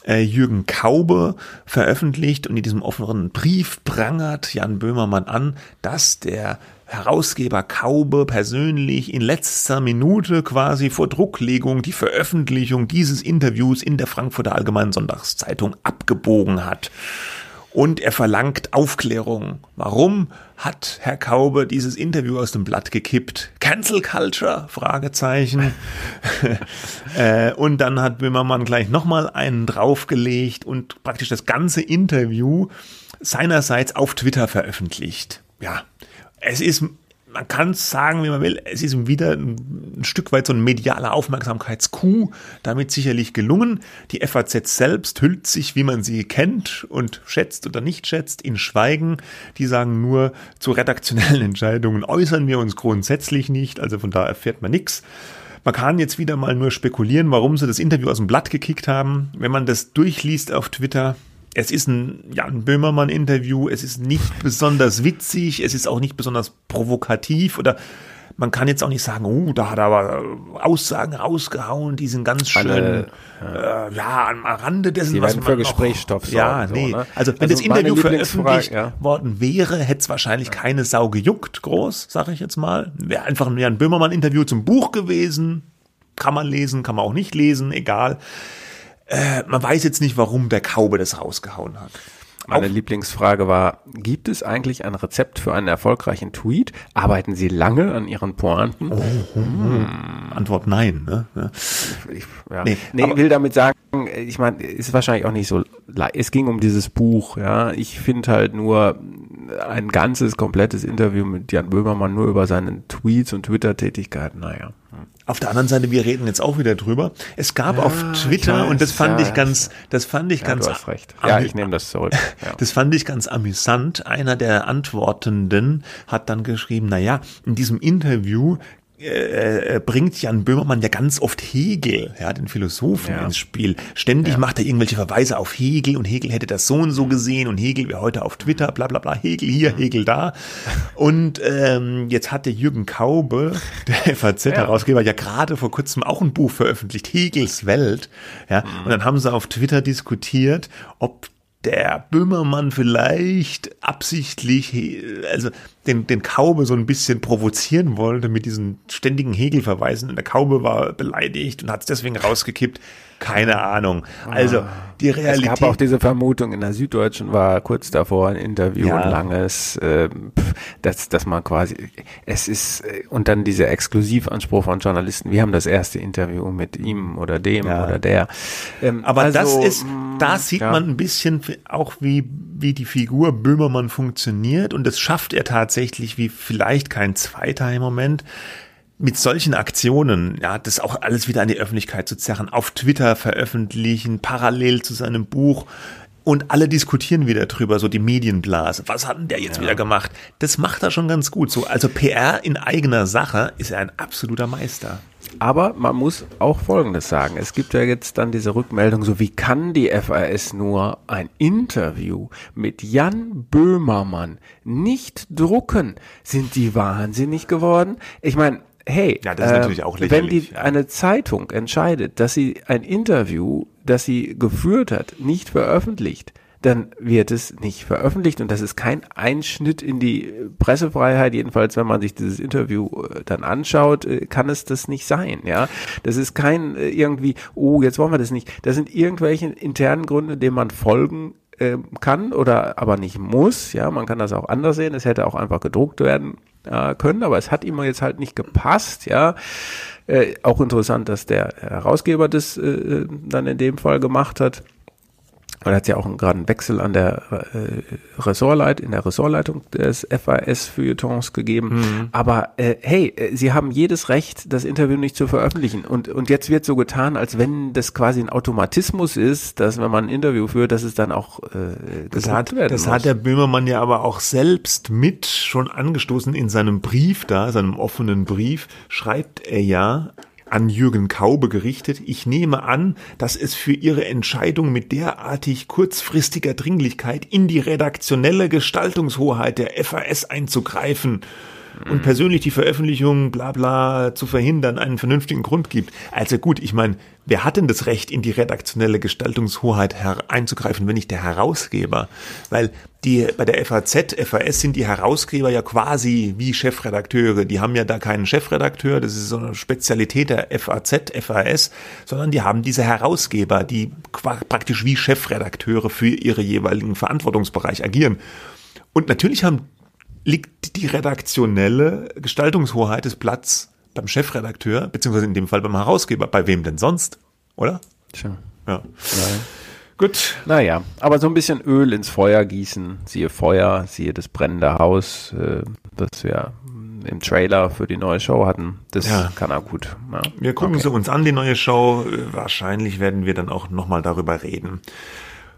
äh, Jürgen Kaube, veröffentlicht. Und in diesem offenen Brief prangert Jan Böhmermann an, dass der Herausgeber Kaube persönlich in letzter Minute quasi vor Drucklegung die Veröffentlichung dieses Interviews in der Frankfurter Allgemeinen Sonntagszeitung abgebogen hat. Und er verlangt Aufklärung. Warum hat Herr Kaube dieses Interview aus dem Blatt gekippt? Cancel Culture? Fragezeichen. äh, und dann hat Böhmermann gleich nochmal einen draufgelegt und praktisch das ganze Interview seinerseits auf Twitter veröffentlicht. Ja, es ist man kann es sagen, wie man will, es ist wieder ein, ein Stück weit so ein medialer Aufmerksamkeitskuh, damit sicherlich gelungen. Die FAZ selbst hüllt sich, wie man sie kennt und schätzt oder nicht schätzt, in Schweigen. Die sagen nur, zu redaktionellen Entscheidungen äußern wir uns grundsätzlich nicht, also von da erfährt man nichts. Man kann jetzt wieder mal nur spekulieren, warum sie das Interview aus dem Blatt gekickt haben. Wenn man das durchliest auf Twitter, es ist ein Jan Böhmermann-Interview, es ist nicht besonders witzig, es ist auch nicht besonders provokativ oder man kann jetzt auch nicht sagen, oh, da hat er aber Aussagen rausgehauen, die sind ganz schön, Alle, ja, äh, ja am Rande dessen, Die was werden man für Gesprächsstoff Ja, sorgen, so, nee. ne? Also wenn Also das Interview veröffentlicht ja. worden wäre, hätte es wahrscheinlich keine Sau gejuckt, groß, sage ich jetzt mal. Wäre einfach ein Jan Böhmermann-Interview zum Buch gewesen. Kann man lesen, kann man auch nicht lesen, egal. Äh, man weiß jetzt nicht, warum der Kaube das rausgehauen hat. Meine Lieblingsfrage war, gibt es eigentlich ein Rezept für einen erfolgreichen Tweet? Arbeiten Sie lange an Ihren Pointen? Antwort nein. Ne? Ja. Ich, ja. Nee, nee, will damit sagen, ich meine, ist wahrscheinlich auch nicht so, es ging um dieses Buch, ja. Ich finde halt nur ein ganzes, komplettes Interview mit Jan Böhmermann nur über seine Tweets und Twitter-Tätigkeiten, naja. Auf der anderen Seite, wir reden jetzt auch wieder drüber. Es gab auf Twitter, weiß, und das fand ja, ich ganz, das fand ich Ja, ganz, du hast recht. Ja, ich nehme das zurück. Ja. Das fand ich ganz amüsant. Einer der Antwortenden hat dann geschrieben, na ja, in diesem Interview äh, äh, bringt Jan Böhmermann ja ganz oft Hegel, ja, den Philosophen Ja. ins Spiel. Ständig macht er irgendwelche Verweise auf Hegel und Hegel hätte das so und so gesehen und Hegel wäre heute auf Twitter, bla bla bla, Hegel hier, Hegel da. Und ähm, jetzt hat der Jürgen Kaube, der FAZ-Herausgeber, ja. gerade vor kurzem auch ein Buch veröffentlicht, Hegels Welt. Ja, und dann haben sie auf Twitter diskutiert, ob der Böhmermann vielleicht absichtlich, also den, den Kaube so ein bisschen provozieren wollte mit diesen ständigen Hegelverweisen. Und der Kaube war beleidigt und hat es deswegen rausgekippt. Keine Ahnung. Also die Es Realität. gab auch diese Vermutung, in der Süddeutschen war kurz davor ein Interview, Ja. ein langes, pf, dass, dass man quasi, es ist, äh, und dann dieser Exklusivanspruch von Journalisten, wir haben das erste Interview mit ihm oder dem Ja. oder der. Ähm, Aber also, das ist, mh, da sieht ja. man ein bisschen auch, wie, wie die Figur Böhmermann funktioniert. Und das schafft er tatsächlich wie vielleicht kein Zweiter im Moment. Mit solchen Aktionen, ja, das auch alles wieder an die Öffentlichkeit zu zerren, auf Twitter veröffentlichen, parallel zu seinem Buch. Und alle diskutieren wieder drüber, so die Medienblase. Was hat denn der jetzt wieder gemacht? Das macht er schon ganz gut. So, also PR in eigener Sache ist er ein absoluter Meister. Aber man muss auch Folgendes sagen. Es gibt ja jetzt dann diese Rückmeldung, so wie kann die FAS nur ein Interview mit Jan Böhmermann nicht drucken? Sind die wahnsinnig geworden? Ich meine, hey, Ja, das ist äh, natürlich auch wenn lächerlich, die ja. eine Zeitung entscheidet, dass sie ein Interview, das sie geführt hat, nicht veröffentlicht, dann wird es nicht veröffentlicht und das ist kein Einschnitt in die Pressefreiheit. Jedenfalls, wenn man sich dieses Interview äh, dann anschaut, äh, kann es das nicht sein. Ja, das ist kein äh, irgendwie, oh, jetzt wollen wir das nicht. Das sind irgendwelche internen Gründe, denen man folgen äh, kann oder aber nicht muss. Ja, man kann das auch anders sehen. Es hätte auch einfach gedruckt werden äh, können, aber es hat ihm jetzt halt nicht gepasst. Ja, äh, auch interessant, dass der Herausgeber das äh, dann in dem Fall gemacht hat. Er hat ja auch einen- gerade einen Wechsel an der äh, Ressortleit, in der Ressortleitung des FAS-Feuilletons gegeben. Aber äh, hey, äh, sie haben jedes Recht, das Interview nicht zu veröffentlichen. Und, und jetzt wird so getan, als wenn das quasi ein Automatismus ist, dass wenn man ein Interview führt, dass es dann auch äh, Das hat, werden das muss. hat der Böhmermann ja aber auch selbst mit schon angestoßen in seinem Brief da, seinem offenen Brief, schreibt er ja an Jürgen Kaube gerichtet, ich nehme an, dass es für Ihre Entscheidung mit derartig kurzfristiger Dringlichkeit in die redaktionelle Gestaltungshoheit der FAS einzugreifen und persönlich die Veröffentlichung bla bla zu verhindern einen vernünftigen Grund gibt. Also gut, ich meine, wer hat denn das Recht, in die redaktionelle Gestaltungshoheit einzugreifen, wenn nicht der Herausgeber? Weil die bei der FAZ, FAS sind die Herausgeber ja quasi wie Chefredakteure. Die haben ja da keinen Chefredakteur, das ist so eine Spezialität der FAZ, FAS, sondern die haben diese Herausgeber, die praktisch wie Chefredakteure für ihre jeweiligen Verantwortungsbereich agieren. Und natürlich haben liegt die redaktionelle Gestaltungshoheit des Blatts beim Chefredakteur, beziehungsweise in dem Fall beim Herausgeber. Bei wem denn sonst? Oder? Tja. Ja. Gut. Naja, aber so ein bisschen Öl ins Feuer gießen, siehe Feuer, siehe das brennende Haus, äh, das wir im Trailer für die neue Show hatten, das Ja. kann er gut. Ja. Wir gucken Okay. sie uns an, die neue Show. Wahrscheinlich werden wir dann auch nochmal darüber reden.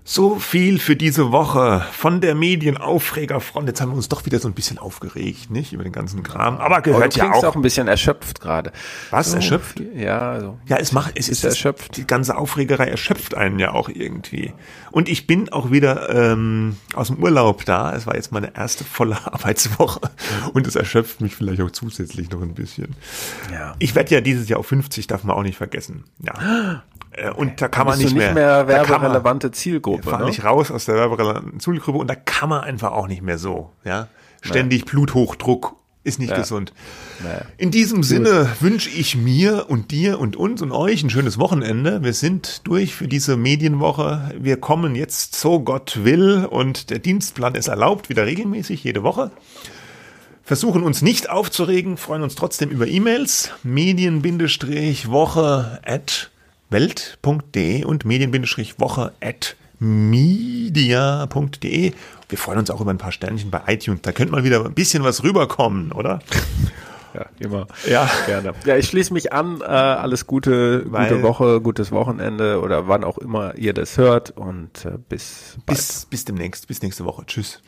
So viel für diese Woche von der Medienaufregerfront. Jetzt haben wir uns doch wieder so ein bisschen aufgeregt, nicht? Über den ganzen Kram. Aber gehört du ja auch. auch ein bisschen erschöpft gerade. Was, erschöpft? Ja, also. Ja, es macht, es ist, das, erschöpft. die ganze Aufregerei erschöpft einen ja auch irgendwie. Und ich bin auch wieder ähm, aus dem Urlaub da. Es war jetzt meine erste volle Arbeitswoche und es erschöpft mich vielleicht auch zusätzlich noch ein bisschen. Ja. Ich werde ja dieses Jahr auf 50, darf man auch nicht vergessen. Ja. Äh, Und da kann man nicht nicht mehr, mehr, werberelevante Zielgruppe. Fahr Ne? ich raus aus der werberelevanten Zulgruppe und da kann man einfach auch nicht mehr so, ja. Ständig Bluthochdruck ist nicht Ja. gesund. Nee. In diesem Sinne wünsche ich mir und dir und uns und euch ein schönes Wochenende. Wir sind durch für diese Medienwoche. Wir kommen jetzt, so Gott will, und der Dienstplan ist erlaubt, wieder regelmäßig, jede Woche. Versuchen uns nicht aufzuregen, freuen uns trotzdem über E-Mails. Medien-Woche at welt.de und Medien-Woche at media.de. Wir freuen uns auch über ein paar Sternchen bei iTunes. Da könnte mal wieder ein bisschen was rüberkommen, oder? Ja, immer. Ja. Gerne. Ja, ich schließe mich an. Äh, alles Gute, Weil- gute Woche, gutes Wochenende oder wann auch immer ihr das hört und äh, bis bald. Bis, bis demnächst, bis nächste Woche. Tschüss.